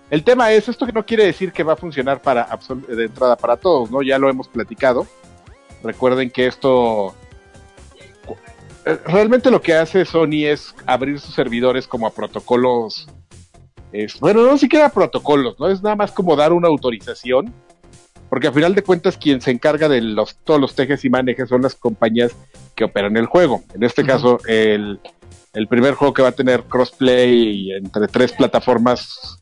el tema es, esto que no quiere decir que va a funcionar para de entrada para todos, ¿no? Ya lo hemos platicado. Recuerden que esto eh, realmente lo que hace Sony es abrir sus servidores como a protocolos. es- bueno, no siquiera protocolos, ¿no? Es nada más como dar una autorización. Porque al final de cuentas, quien se encarga de los, todos los tejes y manejes son las compañías que operan el juego. En este caso, el, el primer juego que va a tener crossplay entre tres plataformas,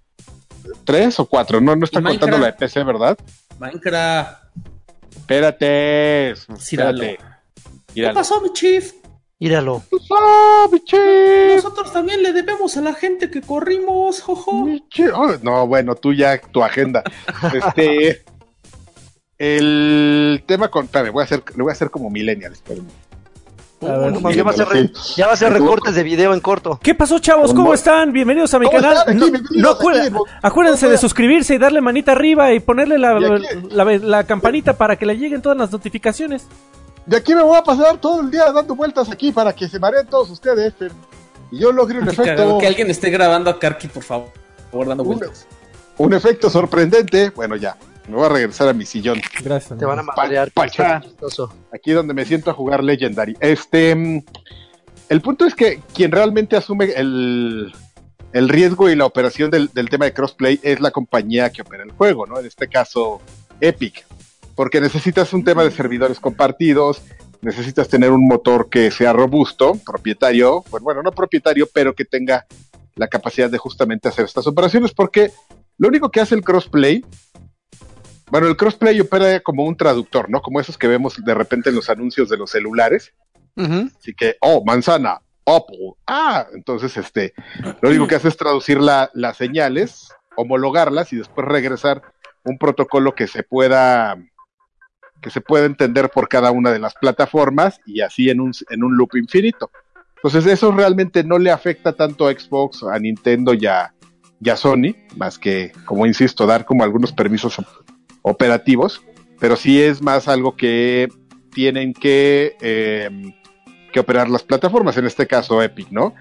tres o cuatro, no, no está contando la de. PC, ¿verdad? Minecraft. Espérate, espérate. ¿Qué pasó, mi chief? Míralo. ¡Ah, mi chef! Nosotros también le debemos a la gente que corrimos, jojo. Mi. Oh, no, bueno, tú ya, tu agenda. este. El tema con. Espérame, voy a hacer, le voy a hacer como millennial, espérame. A ver, no, ya va a ser, re- ya va a ser recortes de video en corto. ¿Qué pasó, chavos? ¿Cómo están? Bienvenidos a mi ¿Cómo canal. están? No, no acuérdense de suscribirse y darle manita arriba y ponerle la, campanita para que le lleguen todas las notificaciones. De aquí me voy a pasar todo el día dando vueltas aquí para que se mareen todos ustedes. pero- Y yo logre un efecto. cagado, Que alguien esté grabando a Karki, por favor. Por favor, dando Un- vueltas. Un efecto sorprendente. Bueno, ya. Me voy a regresar a mi sillón. Gracias. Te van a madrear. Aquí donde me siento a jugar Legendary. Este, mm, el punto es que quien realmente asume el, el riesgo y la operación del, del tema de crossplay es la compañía que opera el juego, ¿no? En este caso, Epic. Porque necesitas un tema de servidores compartidos, necesitas tener un motor que sea robusto, propietario, bueno, bueno, no propietario, pero que tenga la capacidad de justamente hacer estas operaciones, porque lo único que hace el crossplay bueno, el crossplay opera como un traductor, ¿no? Como esos que vemos de repente en los anuncios de los celulares. Así que, oh, manzana, Apple, ah, entonces este, lo único que hace es traducir la- las señales, homologarlas y después regresar un protocolo que se pueda que se pueda entender por cada una de las plataformas y así en un, en un loop infinito. Entonces eso realmente no le afecta tanto a Xbox, a Nintendo y a, y a Sony, más que, como insisto, dar como algunos permisos operativos, pero sí es más algo que tienen que, eh, que operar las plataformas, en este caso Epic, ¿no?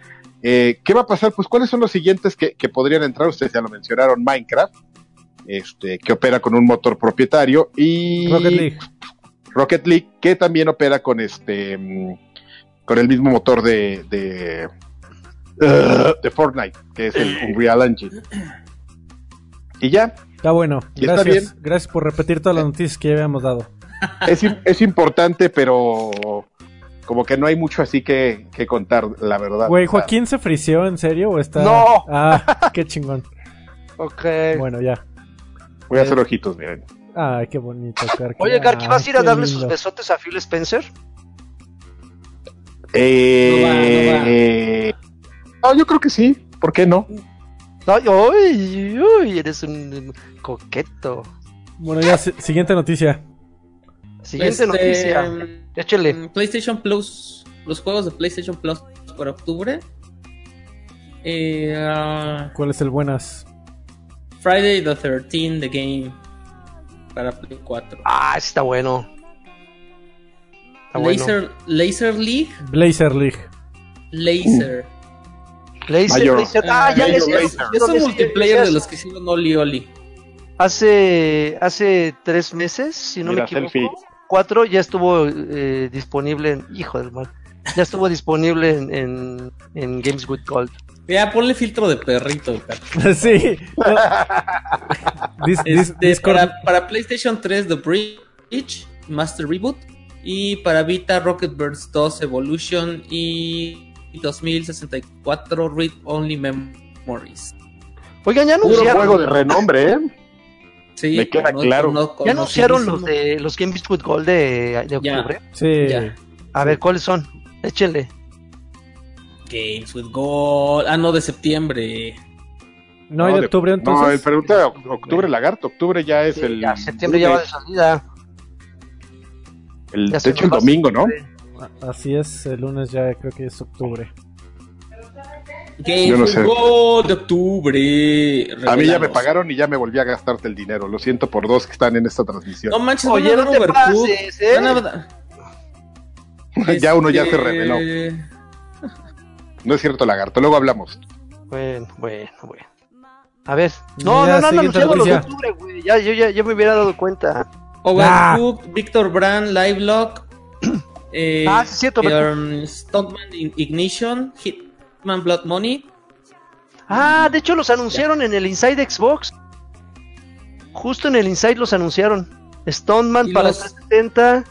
Eh, ¿Qué va a pasar? Pues cuáles son los siguientes que, que podrían entrar, ustedes ya lo mencionaron, Minecraft, este, que opera con un motor propietario y Rocket League. Rocket League, que también opera con este mm, con el mismo motor de de, uh, de Fortnite, que es el Unreal Engine. Y ya, Está bueno. Está Gracias. Gracias por repetir todas las noticias que ya habíamos dado. es, im- es importante, pero como que no hay mucho así que, que contar, la verdad. Güey, ¿Joaquín se frició en serio o está...? No. Ah, qué chingón. Ok. Bueno, ya. Voy a hacer ojitos, miren. Ay, qué bonito, Karki. Oye, Karki, ¿vas a ir a darle lindo. sus besotes a Phil Spencer? Eh, no, yo creo que sí. ¿Por qué no? Ay, uy, uy, eres un coqueto. Bueno, ya, si- siguiente noticia. Siguiente Este, noticia. Échale. mm, PlayStation Plus. Los juegos de PlayStation Plus para octubre. Eh, ah, ¿Cuál es el buenas? Friday the 13 The Game. Para Play 4. Ah, está bueno. Está bueno. Laser, Laser League. Blazer League. Laser. Laser, Mayor. Ah, ya yo Es un multiplayer de los que hicieron Oli Oli. Hace, hace tres meses, si no Mira, me equivoco, selfie. cuatro, ya estuvo eh, disponible en. Hijo del mal. Ya estuvo disponible en, en, en Games with Gold. Ya, ponle filtro de perrito. cara. sí. Este, para, para PlayStation 3 The Bridge, Master Reboot. Y para Vita Rocket Burst 2 Evolution y 2064 Read Only Memories. Oigan, ya Puro anunciaron. juego de renombre, ¿eh? Sí, Me queda claro. Ya anunciaron los de los Games with Gold de, de Ya. octubre. Sí. Ya. A ver, ¿cuáles son? Échenle. Games with Gold. Ah, no, de septiembre. No hay de octubre No, entonces. el pregunta de oc- octubre, lagarto. Octubre ya es Sí, el. ya, septiembre ya va de salida. el- ya de hecho, el domingo, ¿no? Así es, el lunes ya creo que es octubre. Yo no sé. De octubre. A mí ya me pagaron y ya me volví a gastarte el dinero. Lo siento por dos que están en esta transmisión. No manches, Oye, no te pases, ¿eh? Ya uno ya se Este, reveló. No es cierto, lagarto. Luego hablamos. Bueno, bueno, bueno. A ver. No, Ya, no, no, siguiente anunciado los de octubre, güey. Ya, yo ya, ya me hubiera dado cuenta. Overcooked, Victor Brand, Livelock, eh, Ah, sí, es cierto, um, Stuntman Ignition, Hitman Blood Money. Ah, de hecho los anunciaron en el Inside Xbox. Justo en el Inside los anunciaron. Stoneman Y para los- 360.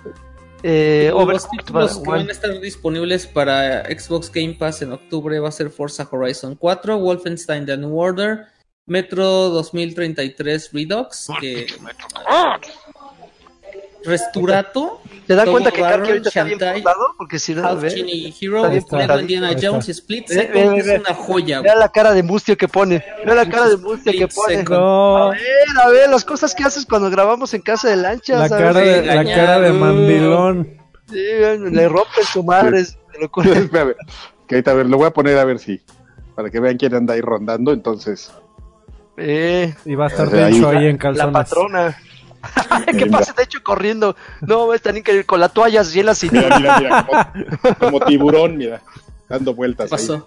Eh, Y los Overcooked para títulos que van a estar disponibles para Xbox Game Pass en octubre va a ser Forza Horizon 4, Wolfenstein The New Order, Metro 2033 Redux, que... Resturato, ¿Te das cuenta que ahorita está bien portado? Porque si no, Genie Hero, Está bien Lego Indiana. Jones, Split Second, es una joya. Vea la cara de mustio que pone. Vea la cara de mustio que pone. A No, ver, a ver, las cosas que haces cuando grabamos en casa de lanchas. la cara de, la cara de mandilón. Sí, le rompes su madre. que ahorita a ver, lo voy a poner a ver si. Para que vean quién anda ahí rondando. Entonces, Eh, Y va a estar O sea, ahí- en la calzones. patrona. ¿Qué Venga. pasa? De hecho, corriendo. No, es tan increíble. Con la toalla así en la cintura. mira, mira, mira, como, como tiburón, mira, dando vueltas. ¿Qué ahí. pasó?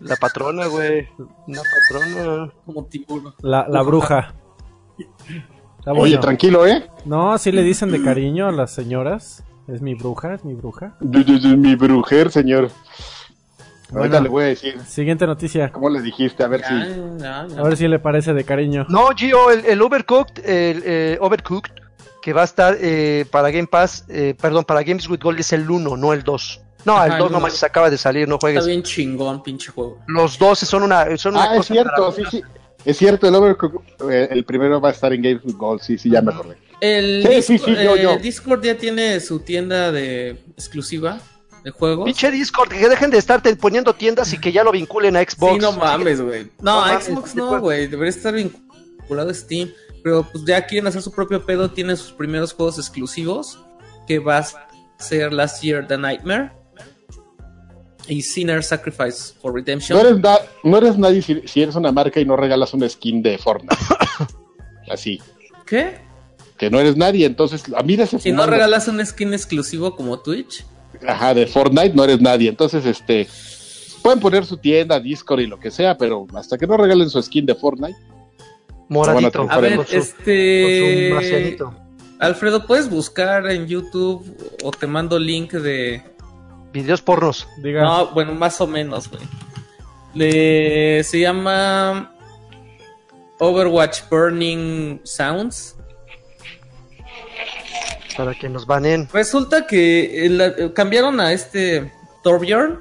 La patrona, güey. Una patrona. Como tiburón. La, la bruja. Está Oye, bueno. tranquilo, ¿eh? No, así le dicen de cariño a las señoras. Es mi bruja, es mi bruja. Du- Mi brujer, señor. Ahorita Bueno. le voy a decir. Siguiente noticia. ¿Cómo le dijiste? A ver si. Ya, ya, ya. A ver si le parece de cariño. No, Gio, el, el Overcooked, el eh, Overcooked, que va a estar eh, para Game Pass, eh, perdón, para Games with Gold es el 1, no el 2. No, Ajá, el el 2 uno. nomás se acaba de salir, no Está juegues. bien chingón, pinche juego. Los dos son una, son una Ah, es cierto, sí, sí. Es cierto, el Overcooked, eh, el primero va a estar en Games with Gold, sí, sí, ya me acordé. El Sí, sí, Discord, sí, yo, eh, yo. Discord ya tiene su tienda de exclusiva de juegos. Pinche Discord, que dejen de estar te- poniendo tiendas y que ya lo vinculen a Xbox. Sí, no mames, güey. No, No mames, Xbox no, güey. Debería estar vinculado a Steam. Pero pues ya quieren hacer su propio pedo. Tienen sus primeros juegos exclusivos. Que va a ser Last Year The Nightmare. Y Sinner Sacrifice for Redemption. No eres, na- no eres nadie si, si eres una marca y no regalas una skin de Fortnite. Así. ¿Qué? Que no eres nadie, entonces, a mí ese Si no regalas un skin exclusivo como Twitch. Ajá, de Fortnite no eres nadie. Entonces, este. Pueden poner su tienda, Discord y lo que sea, pero hasta que no regalen su skin de Fortnite. Moradito. No A van ver, su- este. Alfredo, ¿puedes buscar en YouTube o te mando link de, Videos pornos. Diga. No, bueno, más o menos, güey. Le- Se llama Overwatch Burning Sounds. Para que nos banen. Resulta que el- eh, cambiaron a este Torbjorn.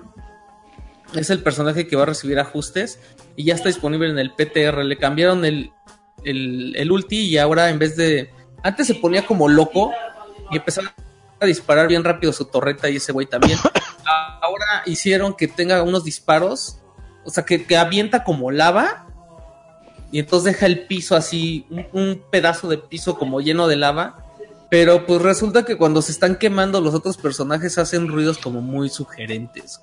Es el personaje que va a recibir ajustes. Y ya está disponible en el PTR. Le cambiaron el, el, el ulti y ahora en vez de... Antes se ponía como loco y empezaba a disparar bien rápido su torreta y ese güey también. Ahora hicieron que tenga unos disparos. O sea, que, que avienta como lava. Y entonces deja el piso así, un, un pedazo de piso como lleno de lava. Pero pues resulta que cuando se están quemando los otros personajes hacen ruidos como muy sugerentes.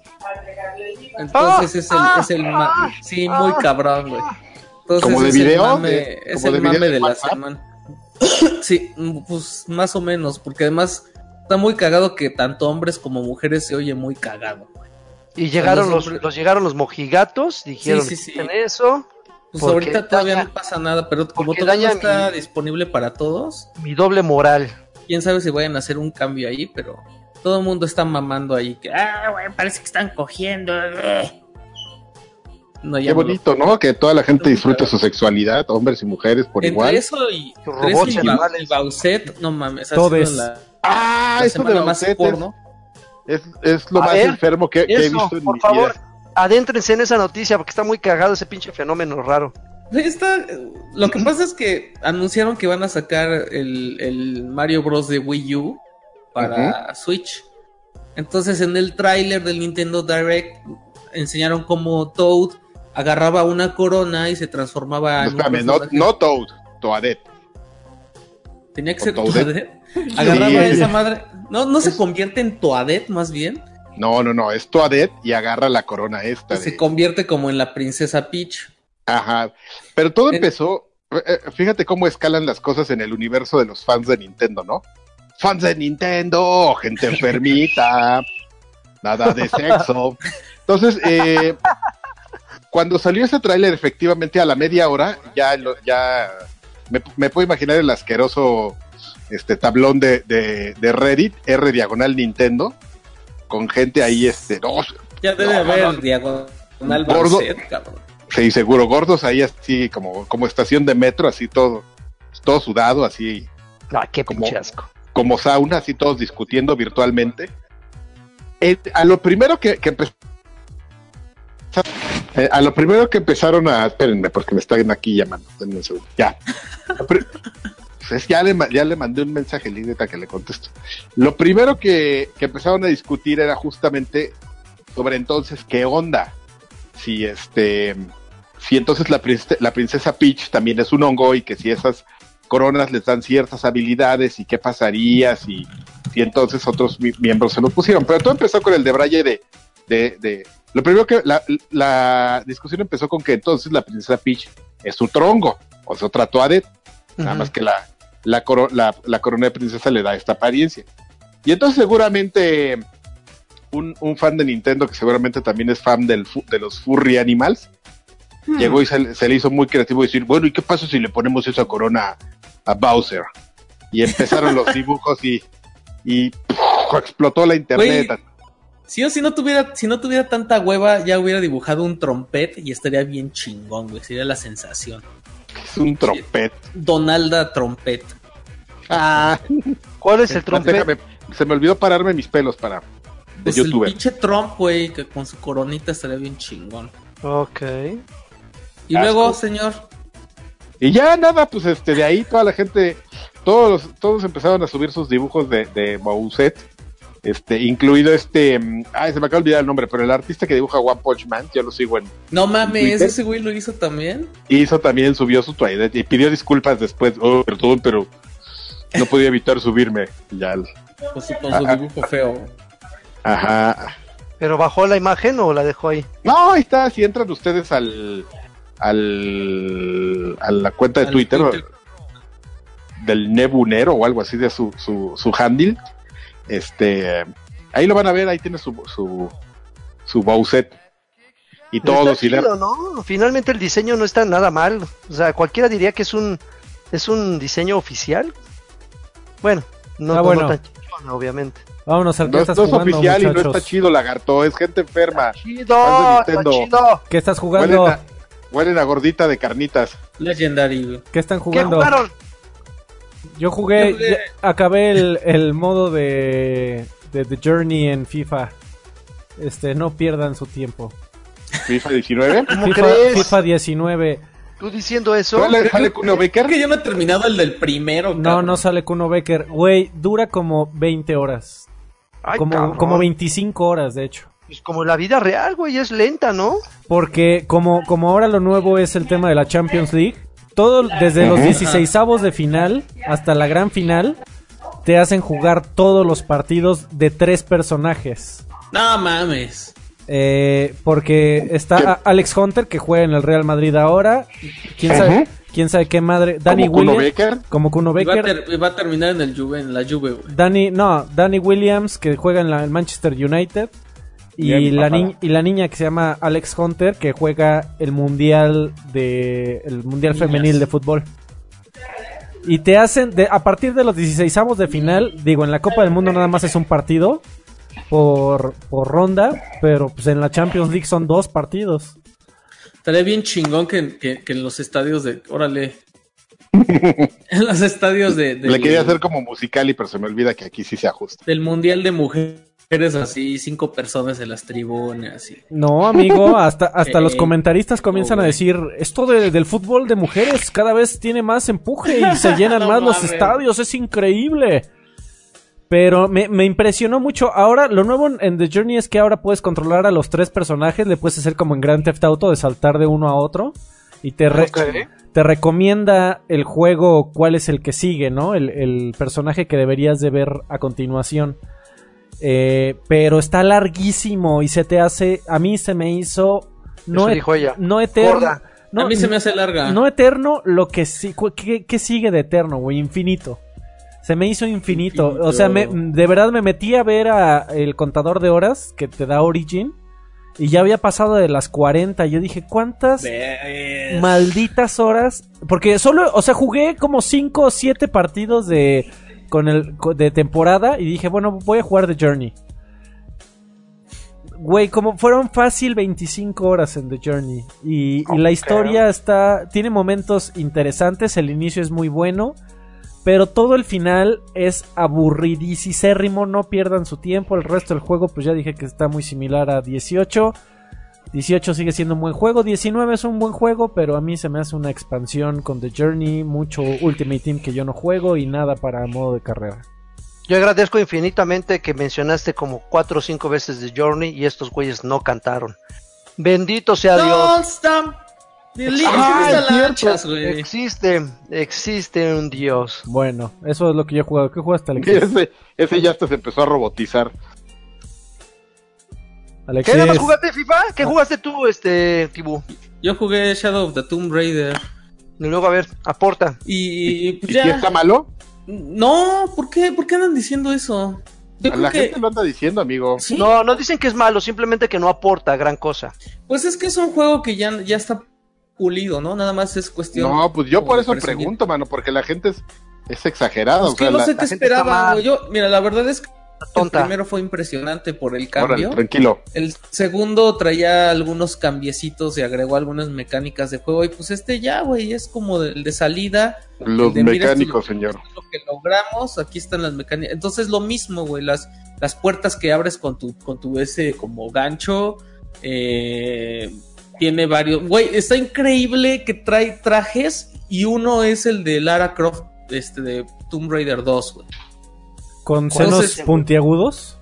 Entonces es el, es el ma- sí, muy cabrón, güey. Entonces ¿Como de es el video? mame, ¿De- es el de mame de de la semana. Sí, pues más o menos, porque además está muy cagado que tanto hombres como mujeres se oye muy cagado. güey. Y llegaron los los, llegaron los mojigatos, dijeron, Sí, sí, sí. "Quiten eso, Pues Porque ahorita todavía daña- no pasa nada, pero como todavía no está mi- disponible para todos, mi doble moral. quién sabe si vayan a hacer un cambio ahí, pero todo el mundo está mamando ahí que, ah, güey, parece que están cogiendo. No, ya Qué no lo- bonito, ¿no? Que toda la gente disfrute su sexualidad, hombres y mujeres por Entre igual. eso y, entre eso robots y, y Ba- y Bauset, no mames, Todes. sido la, Ah, la eso de más Bauset es, porno. es, es lo A más ver, enfermo que, que he Eso, visto en por mi favor, vida. Adéntrense en esa noticia porque está muy cagado ese pinche fenómeno raro. Esta- lo que pasa es que anunciaron que van a sacar el, el Mario Bros. de Wii U para Switch. Entonces en el tráiler del Nintendo Direct enseñaron cómo Toad agarraba una corona y se transformaba en Espérame, no, Toad, Toadette. Tenía que ser Toadette. Toadette. Agarraba Sí. esa madre. No, no se convierte en Toadette más bien. No, no, no, es Toadette y agarra la corona esta. Se convierte como en la princesa Peach. Ajá. Pero todo En- empezó. eh, eh, Fíjate cómo escalan las cosas en el universo de los fans de Nintendo, ¿no? Fans de Nintendo, gente enfermita, nada de sexo. Entonces, eh, cuando salió ese tráiler, efectivamente a la media hora, ya, lo- ya me, me puedo imaginar el asqueroso este tablón de, de, de Reddit, R diagonal Nintendo, con gente ahí, este, no, Ya debe No, haber no. diagonal Gordo. Barcet, cabrón. sí, seguro, gordos ahí así, como, como estación de metro, así todo, todo sudado, así, Ah, qué Como- pinche asco. como sauna, así todos discutiendo virtualmente. Eh, a lo primero que, que empezó. eh, a lo primero que empezaron a. Espérenme, porque me están aquí llamando. denme un segundo. Ya. Lo pri- pues es- ya, le, ya le mandé un mensaje, Lideta, que le contesto. Lo primero que, que empezaron a discutir era justamente sobre entonces qué onda. Si este. Si entonces la, prince- la princesa Peach también es un hongo y que si esas coronas les dan ciertas habilidades y qué pasaría si, si entonces otros mi- miembros se lo pusieron. Pero todo empezó con el de Braille de, de, de- lo primero que la, la discusión empezó con que entonces la princesa Peach es un trongo, o sea, otra Toadette, nada Ujú. más que la, la, coro- la, la corona de princesa le da esta apariencia. Y entonces seguramente un, un fan de Nintendo, que seguramente también es fan del, de los furry animals, llegó y se, le- se le hizo muy creativo decir, bueno, ¿y qué pasa si le ponemos esa corona a Bowser? Y empezaron los dibujos y, y ¡puf! explotó la internet. Si yo si no tuviera, si no tuviera tanta hueva, ya hubiera dibujado un trompet y estaría bien chingón, güey. Sería la sensación. Es un trompet. Donalda Trompet. Ah, ¿Cuál es el trompet? déjame, se me olvidó pararme mis pelos para de Pues el pinche Trump, güey, que con su coronita estaría bien chingón. Ok. Y Asco. luego, señor, Y ya nada, pues este de ahí toda la gente, todos los- todos empezaron a subir sus dibujos de, de este, incluido este, mm, ay, se me acaba de olvidar el nombre, pero el artista que dibuja One Punch Man, yo lo sigo en, no mames, ¿Twitter? ese güey lo hizo también. hizo también, subió su Twilight y pidió disculpas después, oh, perdón, pero no podía evitar subirme, ya, el- Con su, con su Ah, dibujo feo. ajá, ¿Pero bajó la imagen o la dejó ahí? no, ahí está, si entran ustedes al, al, a la cuenta de Al Twitter, Twitter. del Nebunero o algo así de su, su, su handle, este, ahí lo van a ver, ahí tiene su, su, su Bowsette. Y todos, está chido, ¿no? Finalmente el diseño no está nada mal. O sea, cualquiera diría que es un es un diseño oficial. Bueno, no, Ah, no bueno. tan chingón, obviamente. Vámonos al que no, estás no es jugando, oficial y no muchachos. está chido, lagarto, es gente enferma. Chido, está chido. ¿Qué estás Huelen jugando? a, huelen a gordita de carnitas. Legendary. ¿Qué están ¿Qué jugando? jugaron? Yo jugué, Yo jugué- ya- acabé el, el modo de, de The Journey en FIFA. Este, no pierdan su tiempo. FIFA 19. ¿Cómo FIFA, crees? FIFA 19. ¿Tú diciendo eso? ¿Sale, sale Kuno Creo Becker? que yo no he terminado el del primero, No, cabrón. no sale Kuno Becker. Güey, dura como 20 horas. Ay, como, cabrón. como 25 horas, de hecho. Pues como la vida real, güey, es lenta, ¿no? Porque como, como ahora lo nuevo es el tema de la Champions League, todo desde los 16 de final hasta la gran final, te hacen jugar todos los partidos de tres personajes. No mames. Eh, porque está Alex Hunter que juega en el Real Madrid ahora. ¿Quién sabe, quién sabe qué madre? Danny Como Kuno Williams. Becker. Como Kuno Y va, a Becker. ter- y va a terminar en el Juve, en la Juve, güey. Danny, no, Danny Williams que juega en la el Manchester United. Y la, ni- y la niña que se llama Alex Hunter que juega el mundial de el mundial Niñas. femenil de fútbol. Y te hacen de, a partir de los 16 de final, digo, en la Copa del Mundo nada más es un partido por, por ronda, pero pues en la Champions League son dos partidos. Estaría bien chingón que, que, que en los estadios de. Órale. en los estadios de, del, Le quería hacer como musical y pero se me olvida que aquí sí se ajusta. del Mundial de Mujeres, así, cinco personas en las tribunas, así. No, amigo, hasta, hasta Eh, los comentaristas comienzan a decir, esto de- del fútbol de mujeres cada vez tiene más empuje y se llenan No más los estadios, es increíble. Pero me, me impresionó mucho. Ahora, lo nuevo en- The Journey es que ahora puedes controlar a los tres personajes, le puedes hacer como en Grand Theft Auto de saltar de uno a otro. Y te, re- te recomienda el juego cuál es el que sigue, ¿no? El, el personaje que deberías de ver a continuación. Eh, pero está larguísimo y se te hace, a mí se me hizo no, Eso et- dijo ella. no eterno. No, a mí se me hace larga. no eterno, lo que sí, ¿qué, qué sigue de eterno, güey? Infinito. Se me hizo infinito. Infinito. O sea, me- de verdad me metí a ver a el contador de horas que te da Origin y ya había pasado de las 40. Yo dije, ¿cuántas malditas horas? Porque solo, o sea, jugué como 5 o 7 partidos de, con el de temporada y dije, bueno, voy a jugar The Journey. Güey, como fueron fácil 25 horas en The Journey. Y, y la historia está. Tiene momentos interesantes. El inicio es muy bueno. Pero todo el final es aburridísimo. No pierdan su tiempo. El resto del juego, pues ya dije que está muy similar a 18. 18 sigue siendo un buen juego. 19 es un buen juego. Pero a mí se me hace una expansión con The Journey. Mucho Ultimate Team que yo no juego. Y nada para modo de carrera. Yo agradezco infinitamente que mencionaste como cuatro o cinco veces de Journey y estos güeyes no cantaron. Bendito sea Dios. Ah, the. Existe, existe un Dios. Bueno, eso es lo que yo he jugado. ¿Qué jugaste, Alexis? Ese, ese ya hasta se empezó a robotizar. Alexis. ¿Qué nada más jugaste FIFA? ¿Qué jugaste tú, este, Tibu? Yo jugué Shadow of the Tomb Raider. Y luego, a ver, aporta. Y pues ¿Y ya. está malo? No, ¿por qué? ¿Por qué andan diciendo eso? Yo A la que. gente lo anda diciendo, amigo. Sí, No, no dicen que es malo, simplemente que no aporta gran cosa. Pues es que es un juego que ya, ya está pulido, ¿no? Nada más es cuestión. No, pues yo por eso pregunto, mano, porque la gente es, es exagerada. Pues o que sea, no sé la qué esperaba. Yo, mira, la verdad es que el primero fue impresionante por el Órale, cambio. tranquilo. El segundo traía algunos cambiecitos y agregó algunas mecánicas de juego. Y pues este ya, güey, es como el de salida. Los de, mecánicos, señor. Lo que logramos, aquí están las mecánicas. Entonces lo mismo, güey, las, las puertas que abres con tu, con tu ese como gancho. eh, tiene varios. Güey, está increíble que trae trajes. Y uno es el de Lara Croft, este de Tomb Raider 2, güey. Con ¿Cuál senos puntiagudos.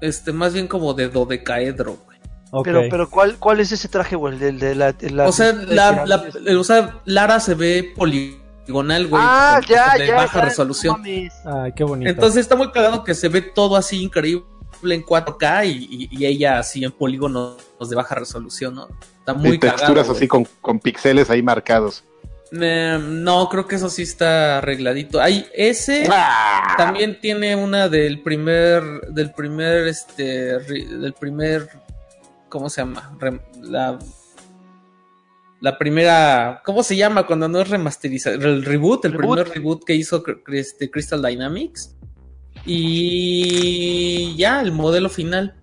Este, más bien como de dodecaedro, güey. Pero, pero ¿cuál, ¿cuál es ese traje, güey? El de, la, de la- o sea, de la, la- pirámides. o sea, Lara se ve poligonal, güey. Ah, con- ya, de ya. baja ya, resolución. no. Ay, qué bonito. Entonces está muy cagado que se ve todo así increíble en 4K y, y- y ella así en polígonos de baja resolución, ¿no? Está muy y texturas cagado, así con, con pixeles ahí marcados. Eh, no, creo que eso sí está arregladito. Hay ese ¡Ah! también tiene una del primer del primer este del primer ¿cómo se llama? La la primera, ¿cómo se llama cuando no es remasterizado? El reboot, el Reboot. primer reboot que hizo este, Crystal Dynamics. Y ya, el modelo final.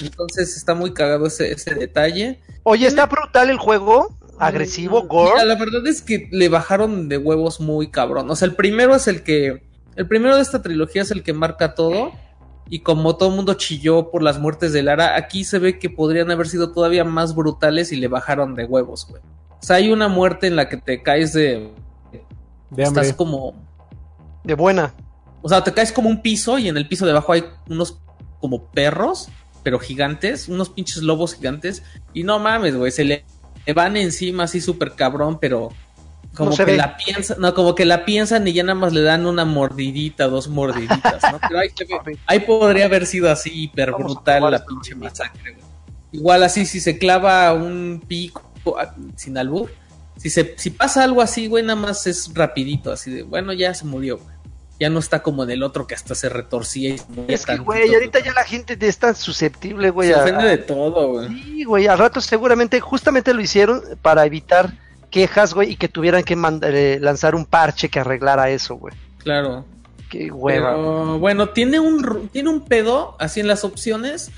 Entonces está muy cagado ese, ese detalle. Oye, está brutal el juego. Agresivo, gore. mira, la verdad es que le bajaron de huevos muy cabrón. O sea, el primero es el que. El primero de esta trilogía es el que marca todo. Y como todo el mundo chilló por las muertes de Lara, aquí se ve que podrían haber sido todavía más brutales y le bajaron de huevos, güey. O sea, hay una muerte en la que te caes de. de hambre. Estás como. De buena. O sea, te caes como un piso y en el piso de abajo hay unos como perros, pero gigantes, unos pinches lobos gigantes. Y no mames, güey, se le, le van encima así súper cabrón, pero como No que ve. la piensan, no, como que la piensan y ya nada más le dan una mordidita, dos mordiditas, ¿no? Pero ahí, se ve- ahí podría haber sido así hiper Vamos brutal la pinche masacre, güey. Igual así, si se clava un pico ah, sin albur, si, se, si pasa algo así, güey, nada más es rapidito, así de, bueno, ya se murió, güey. Ya no está como en el otro que hasta se retorcía y Es que, güey, ahorita ya la gente está susceptible, güey. se a- ofende de todo, güey. Sí, güey, al rato seguramente justamente lo hicieron para evitar quejas, güey, y que tuvieran que mand- eh, lanzar un parche que arreglara eso, güey. Claro. Qué hueva. Pero, bueno, tiene un, tiene un pedo, así en las opciones.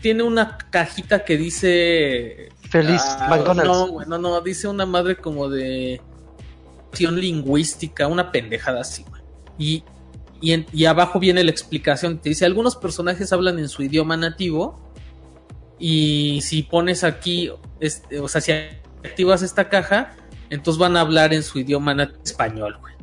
Tiene una cajita que dice. Feliz ah, McDonald's. No, güey, no, no, dice una madre como de. Opción lingüística, una pendejada así. Y, y, en- y abajo viene la explicación. Te dice: algunos personajes hablan en su idioma nativo. Y si pones aquí, este, o sea, si activas esta caja, entonces van a hablar en su idioma español, güey.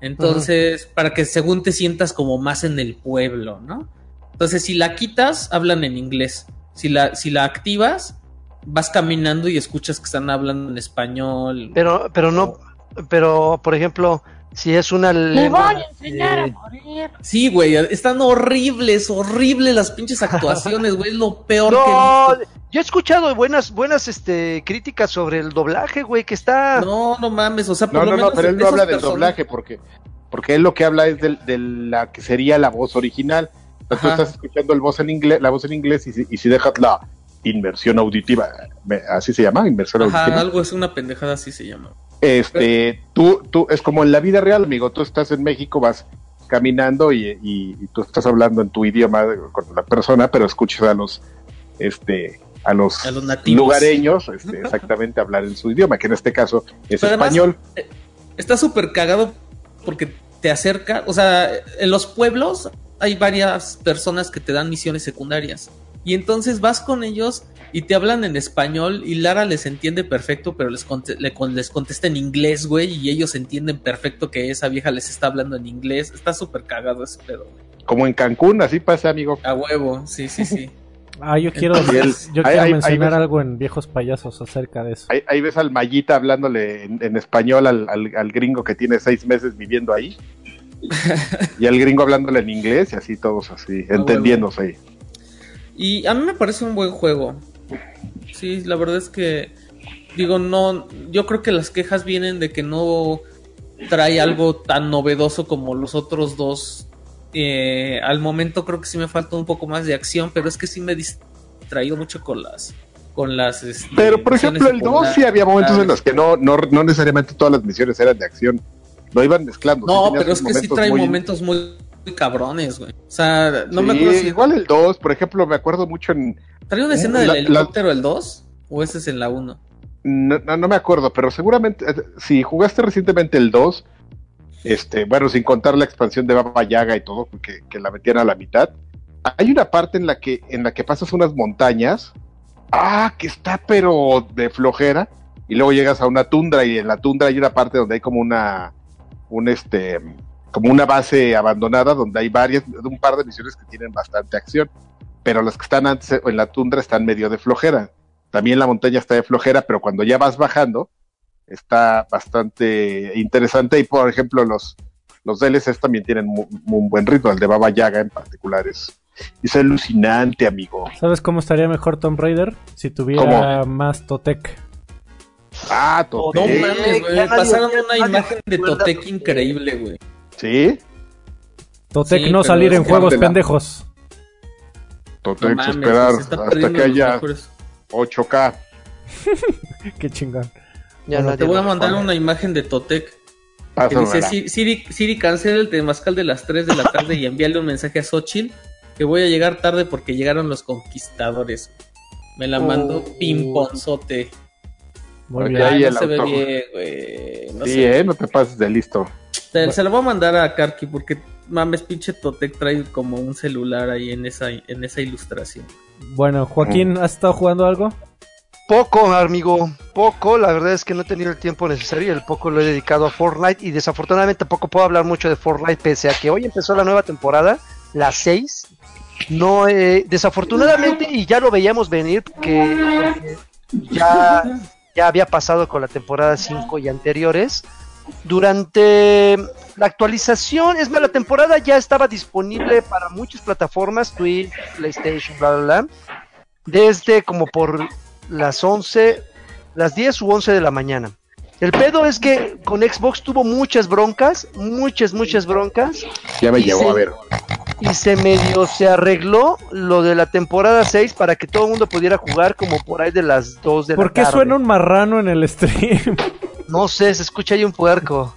Entonces, para que según te sientas como más en el pueblo, ¿no? Entonces, si la quitas, hablan en inglés. Si la, si la activas, vas caminando y escuchas que están hablando en español. Pero, pero no, pero, por ejemplo, si es una Le voy a enseñar a morir. Sí, güey, están horribles, horribles las pinches actuaciones, güey, es lo peor No, que he visto. yo he escuchado buenas, buenas, este, críticas sobre el doblaje, güey, que está. No, no mames, o sea, por No, lo no, no, pero él no habla del doblaje porque, porque él lo que habla es del- de, la que sería la voz original. Entonces tú estás escuchando el voz en inglés, la voz en inglés y, si- y si dejas la inmersión auditiva, me- así se llama, inmersión Ajá, auditiva. algo es una pendejada así se llama. Este, tú, tú, es como en la vida real, amigo. Tú estás en México, vas caminando y, y- y tú estás hablando en tu idioma con la persona, pero escuchas a los, este, a los, A los nativos. lugareños, este, exactamente hablar en su idioma, que en este caso es Pero además, español. Está súper cagado porque te acerca, o sea, en los pueblos hay varias personas que te dan misiones secundarias. Y entonces vas con ellos y te hablan en español y Lara les entiende perfecto, pero les, conte- le con- les contesta en inglés, güey, y ellos entienden perfecto que esa vieja les está hablando en inglés. Está súper cagado ese pedo, güey. Como en Cancún, así pasa, amigo. A huevo, sí, sí, sí. Ah, yo quiero, Entonces, yo quiero ahí- ahí mencionar ves- algo en Viejos Payasos acerca de eso. Ahí, ahí ves al Mayita hablándole en, en español al, al- al gringo que tiene seis meses viviendo ahí. y al gringo hablándole en inglés y así todos así, Ah, entendiéndose ahí. Y a mí me parece un buen juego. Sí, la verdad es que digo, no, yo creo que las quejas vienen de que no trae algo tan novedoso como los otros dos. Eh, al momento creo que sí me falta un poco más de acción, pero es que sí me he distraído mucho con las con las este, Pero por ejemplo, el 2 sí había momentos en los que no, no, no necesariamente todas las misiones eran de acción. Lo iban mezclando. No, sí pero es que sí trae muy- momentos muy, cabrones, güey. O sea, no me Sí, acuerdo si Igual el 2, por ejemplo, me acuerdo mucho en. Trae una escena del la- helicóptero el 2 o ese es en la 1. No, no, no me acuerdo, pero seguramente, eh, si jugaste recientemente el 2, este, bueno, sin contar la expansión de Baba Yaga y todo, que, que la metían a la mitad, hay una parte en la que, en la que pasas unas montañas, ah, que está pero de flojera, y luego llegas a una tundra, y en la tundra hay una parte donde hay como una, un este, como una base abandonada, donde hay varias, un par de misiones que tienen bastante acción, pero las que están antes en la tundra están medio de flojera. También la montaña está de flojera, pero cuando ya vas bajando, está bastante interesante. Y por ejemplo, los, los DLCs también tienen un buen ritmo. El de Baba Yaga en particular es, es alucinante, amigo. ¿Sabes cómo estaría mejor Tomb Raider? Si tuviera ¿Cómo? más Totec. Ah, No Totek. mames, güey. nadie- Pasaron una nadie imagen de Totec Totec. increíble, güey. Sí, Totec Sí, no salir en juegos pendejos. No mames, esperar hasta que haya mejores. 8K. Qué chingón. Ya Bueno, te voy a mandar una imagen de Totec que dice "Si- Siri, Siri cancela el temazcal de las 3 de la tarde y envíale un mensaje a Xochitl que voy a llegar tarde porque llegaron los conquistadores. Me la mandó Oh. Pimponzote. Muy bien. Ay, no el se ve bien, güey. No sí, sé. eh, no te pases de listo. Se lo voy a mandar a Karki porque mames, pinche Totec trae como un celular ahí en esa, en esa ilustración. Bueno, Joaquín, ¿has estado jugando algo? Poco, amigo, poco. La verdad es que no he tenido el tiempo necesario. El poco lo he dedicado a Fortnite y desafortunadamente poco puedo hablar mucho de Fortnite pese a que hoy empezó la nueva temporada, la 6. No, eh, desafortunadamente y ya lo veíamos venir porque ya, ya había pasado con la temporada 5 y anteriores. Durante la actualización, es más, la temporada ya estaba disponible para muchas plataformas, Twitch, PlayStation, bla, bla, bla, desde como por las 11, las 10 u 11 de la mañana. El pedo es que con Xbox tuvo muchas broncas, muchas, muchas broncas, Ya me se- a ver. y se medio se arregló lo de la temporada 6 para que todo el mundo pudiera jugar como por ahí de las 2 de ¿Por la qué tarde. suena un marrano en el stream? No sé, se escucha ahí un puerco.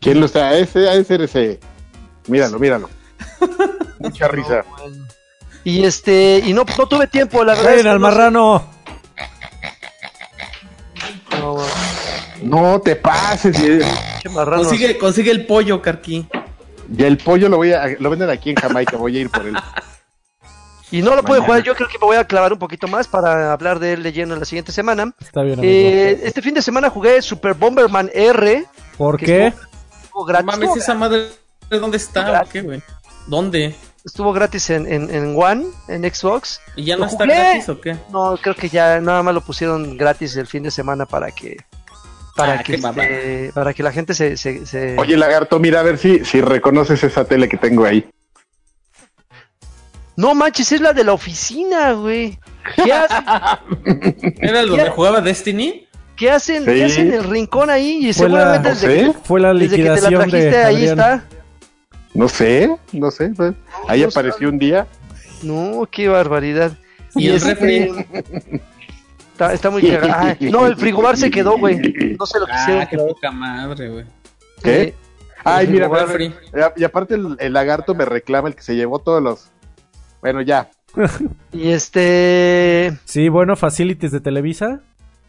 ¿Quién lo está? Ese, a ese, ese. Míralo, míralo. Mucha risa. Y este, y no, no tuve tiempo, la verdad. es ¡Ven que al no marrano! No, No te pases. eh. Consigue, consigue el pollo, Karki. Y el pollo lo voy a, lo venden aquí en Jamaica, voy a ir por él. Y no lo puedo Mañana. jugar, yo creo que me voy a clavar un poquito más para hablar de él de lleno en la siguiente semana. Está bien, amigo. Eh, este fin de semana jugué Super Bomberman R. ¿Por qué? estuvo- estuvo gratis. Mames, esa madre, ¿dónde está? Gratis. ¿O qué, güey? ¿Dónde? estuvo gratis en, en, en One, en Xbox. ¿Y ya no está jugué. gratis o qué? No, creo que ya nada más lo pusieron gratis el fin de semana para que para Ah, que este, para que la gente se, se, se- Oye, lagarto, mira a ver si, si reconoces esa tele que tengo ahí. No manches, es la de la oficina, güey. ¿Qué, ha- ¿Era el donde jugaba Destiny? qué hacen, Sí. qué hacen en el rincón ahí? Y Fue la- seguramente No desde, que, Fue la desde que te la liquidación trajiste de ahí está. no sé, no sé. pues. Ahí no apareció un día. No, qué barbaridad. ¿Y el este, refri? Está, está muy cagado. Ah, no, el frigobar se quedó, güey. No sé lo que Ah, hicieron. qué poca madre, güey. ¿Qué? Ay, mira, y aparte el, el lagarto me reclama el que se llevó todos los. Bueno, ya. Y este. Sí, bueno, facilities de Televisa.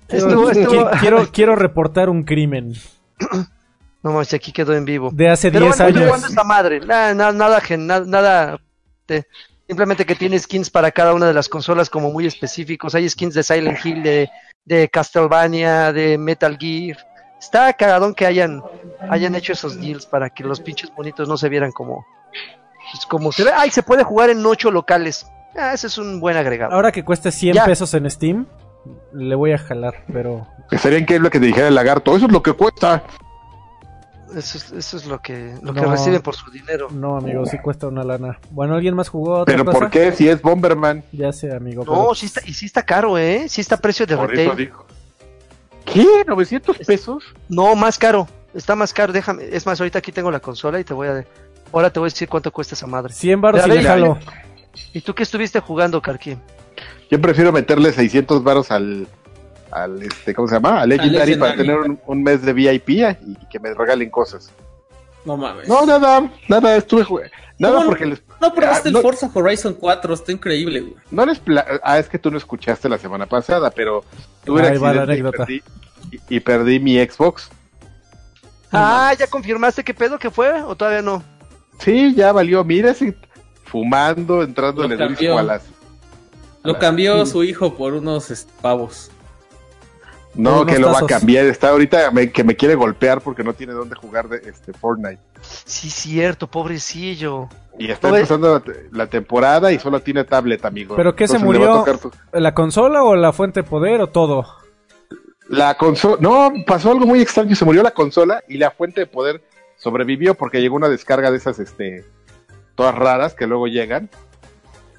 Estuvo, Quiero, estuvo- quiero, quiero reportar un crimen No manches, aquí quedó en vivo. de hace Pero 10 bueno, años. ¿cuándo esta madre? Nada, nada, nada, gen- nada, nada, te- simplemente que tiene skins para cada una de las consolas como muy específicos. Hay skins de Silent Hill, de, de Castlevania, de Metal Gear. Está cagadón que hayan, hayan hecho esos deals para que los pinches bonitos no se vieran como, pues, como se ve. Ay, se puede jugar en ocho locales. Ah, ese es un buen agregado. Ahora que cueste 100 Ya. pesos en Steam, le voy a jalar, pero Sería increíble que te dijera el lagarto. Eso es lo que cuesta. Eso es, eso es lo que, lo que No. reciben por su dinero. no, amigo, sí cuesta una lana. Bueno, ¿alguien más jugó otra Pero cosa? ¿por qué? Si es Bomberman. Ya sé, amigo. No, pero- sí está, y sí está caro, ¿eh? Sí está a precio de Por retail. eso dijo. ¿Qué? ¿900 pesos? No, más caro. Está más caro. Déjame. Es más, ahorita aquí tengo la consola y te voy a. Ahora te voy a decir cuánto cuesta esa madre. 100 baros y ves, le jalo. ¿Y tú qué estuviste jugando, Karki? Yo prefiero meterle 600 varos al, al este, ¿cómo se llama? Al Legendary para tener un, un mes de VIP y que me regalen cosas. No mames. No, nada, nada, estuve jugando. Nada ¿Cómo no? porque les, No probaste Ah, no. el Forza Horizon 4, está increíble, güey. no les pla- ah, es que tú no escuchaste la semana pasada, pero tuve Ahí va la y anécdota. perdí, y, y perdí mi Xbox. Ah, ¿ya confirmaste qué pedo que fue? ¿O todavía no? Sí, ya valió, mira, sí, fumando, entrando Lo en el cambió. disco a las... Lo cambió su hijo por unos pavos. No, Unos que lo va a cambiar, está ahorita me- que me quiere golpear porque no tiene dónde jugar de este Fortnite. Sí, cierto, pobrecillo. Y está empezando la, la temporada y solo tiene tablet, amigo. ¿Pero qué se Entonces murió? tu- ¿La consola o la fuente de poder o todo? La consola, no, pasó algo muy extraño, se murió la consola y la fuente de poder sobrevivió porque llegó una descarga de esas, este, todas raras que luego llegan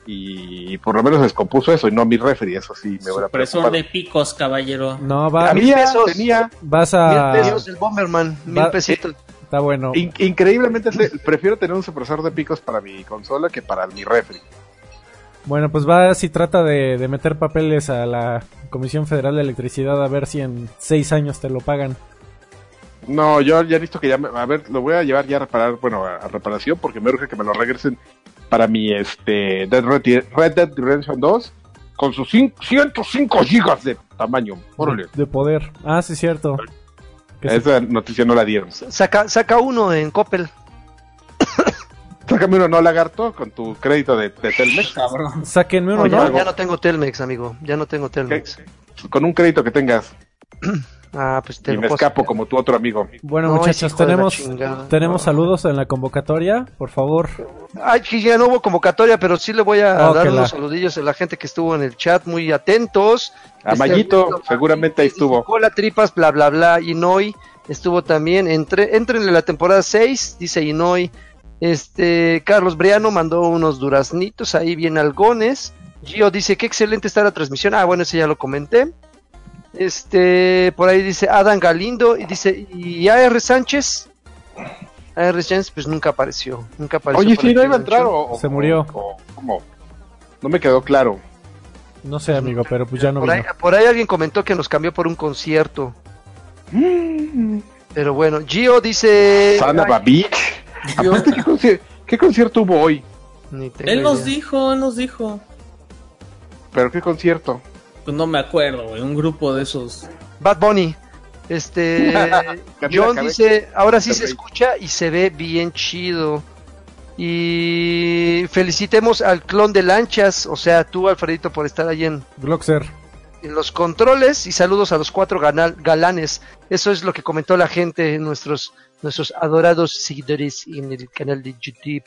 y por lo menos descompuso eso y no mi refri, eso sí me hubiera de picos, caballero. No, va, mil Había, pesos. tenía, vas Mil a... pesos el Bomberman. Mil Va- pesitos. Está bueno. in- increíblemente le- prefiero tener un supresor de picos para mi consola que para mi refri. Bueno, pues va si trata de, de meter papeles a la Comisión Federal de Electricidad a ver si en seis años te lo pagan. No, yo ya he visto que ya, me- a ver, lo voy a llevar ya a reparar, bueno, a, a reparación porque me urge que me lo regresen para mi este Dead Red, Red Dead Redemption 2 con sus cin- 105 gigas de tamaño. Órale. De poder. Ah, sí, cierto. Esa noticia no la dieron. Saca, saca uno en Coppel. Sácame uno no lagarto con tu crédito de, de Telmex. Cabrón. Sáquenme uno, No, ya, ¿no? ya no tengo Telmex, amigo. Ya no tengo ¿Qué? Telmex. Con un crédito que tengas Ah, pues te y lo me escapo como tu otro amigo. Bueno, No, muchachos, tenemos, tenemos saludos en la convocatoria, por favor. Ay, que ya no hubo convocatoria, pero sí le voy a Oh, dar la- unos saludillos a la gente que estuvo en el chat, muy atentos. A Este, Mayito, seguramente ahí estuvo. Cola tripas, bla bla bla. Inoi estuvo también. Entre, entrenle la temporada 6, dice Inoi. Este Carlos Briano mandó unos duraznitos ahí bien algones. Gio dice que excelente está la transmisión. Ah, bueno, ese ya lo comenté. Este, por ahí dice Adam Galindo y dice, ¿y AR Sánchez? AR Sánchez pues nunca apareció, nunca apareció. Oye, sí, no iba a entrar o, o- Se murió. o- ¿Cómo? No me quedó claro. No sé, amigo, pero pues ya no por, ahí, por ahí alguien comentó que nos cambió por un concierto. Pero bueno, Gio dice... Sana. Aparte, ¿qué, conci- qué concierto hubo hoy? ni Él nos dijo, él nos dijo. ¿Pero qué concierto? Pues no me acuerdo, güey. Un grupo de esos. Bad Bunny. Este... John dice, ahora sí se escucha y se ve bien chido. Y felicitemos al clon de lanchas, o sea, tú, Alfredito, por estar ahí en, Gloxer. en los controles y saludos a los cuatro ganal- galanes. Eso es lo que comentó la gente, nuestros, nuestros adorados seguidores en el canal de YouTube.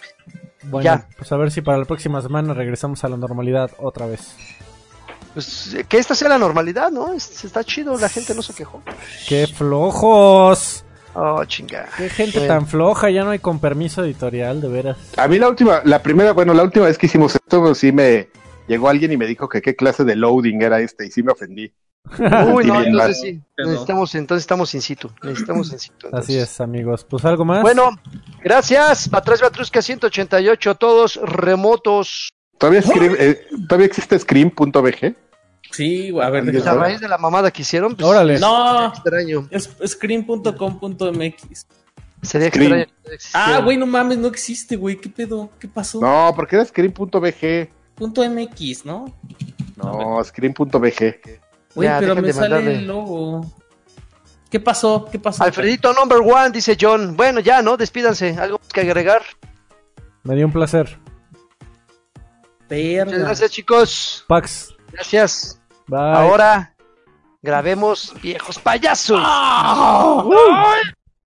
Bueno, Ya. pues a ver si para la próxima semana regresamos a la normalidad otra vez. Pues que esta sea la normalidad, ¿no? Es- está chido, la gente no se quejó. ¡Qué flojos! Oh, chinga. ¡Qué gente Bueno. tan floja! Ya no hay con permiso editorial, de veras. A mí la última, la primera, bueno, la última vez que hicimos esto, pues, sí me llegó alguien y me dijo que qué clase de loading era este y sí me ofendí. Uy, no, entonces sí. Necesitamos, entonces estamos in situ. Necesitamos in situ. Así es, amigos. Pues algo más. Bueno, gracias. Atrás Batrusca 188, todos remotos. ¿Todavía, Scream- eh, ¿todavía existe Scream.bg? Sí, güey, a ver, Pues A raíz de la mamada que hicieron, pues, Órale. No, extraño. es screen.com.mx. Sería Screen. extraño. que Ah, existiera. güey, no mames, no existe, güey. ¿Qué pedo? ¿Qué pasó? No, porque era screen.bg. Punto MX, ¿no? No, screen.bg. Güey, Ya, pero dejen me de sale mandarle. el logo. ¿Qué pasó? ¿Qué pasó? Alfredito number one, dice John. Bueno, ya, ¿no? Despídanse. ¿Algo que agregar? Me dio un placer. Perla. Muchas gracias, chicos. Pax. Gracias. Bye. Ahora grabemos viejos payasos. ¡Ah!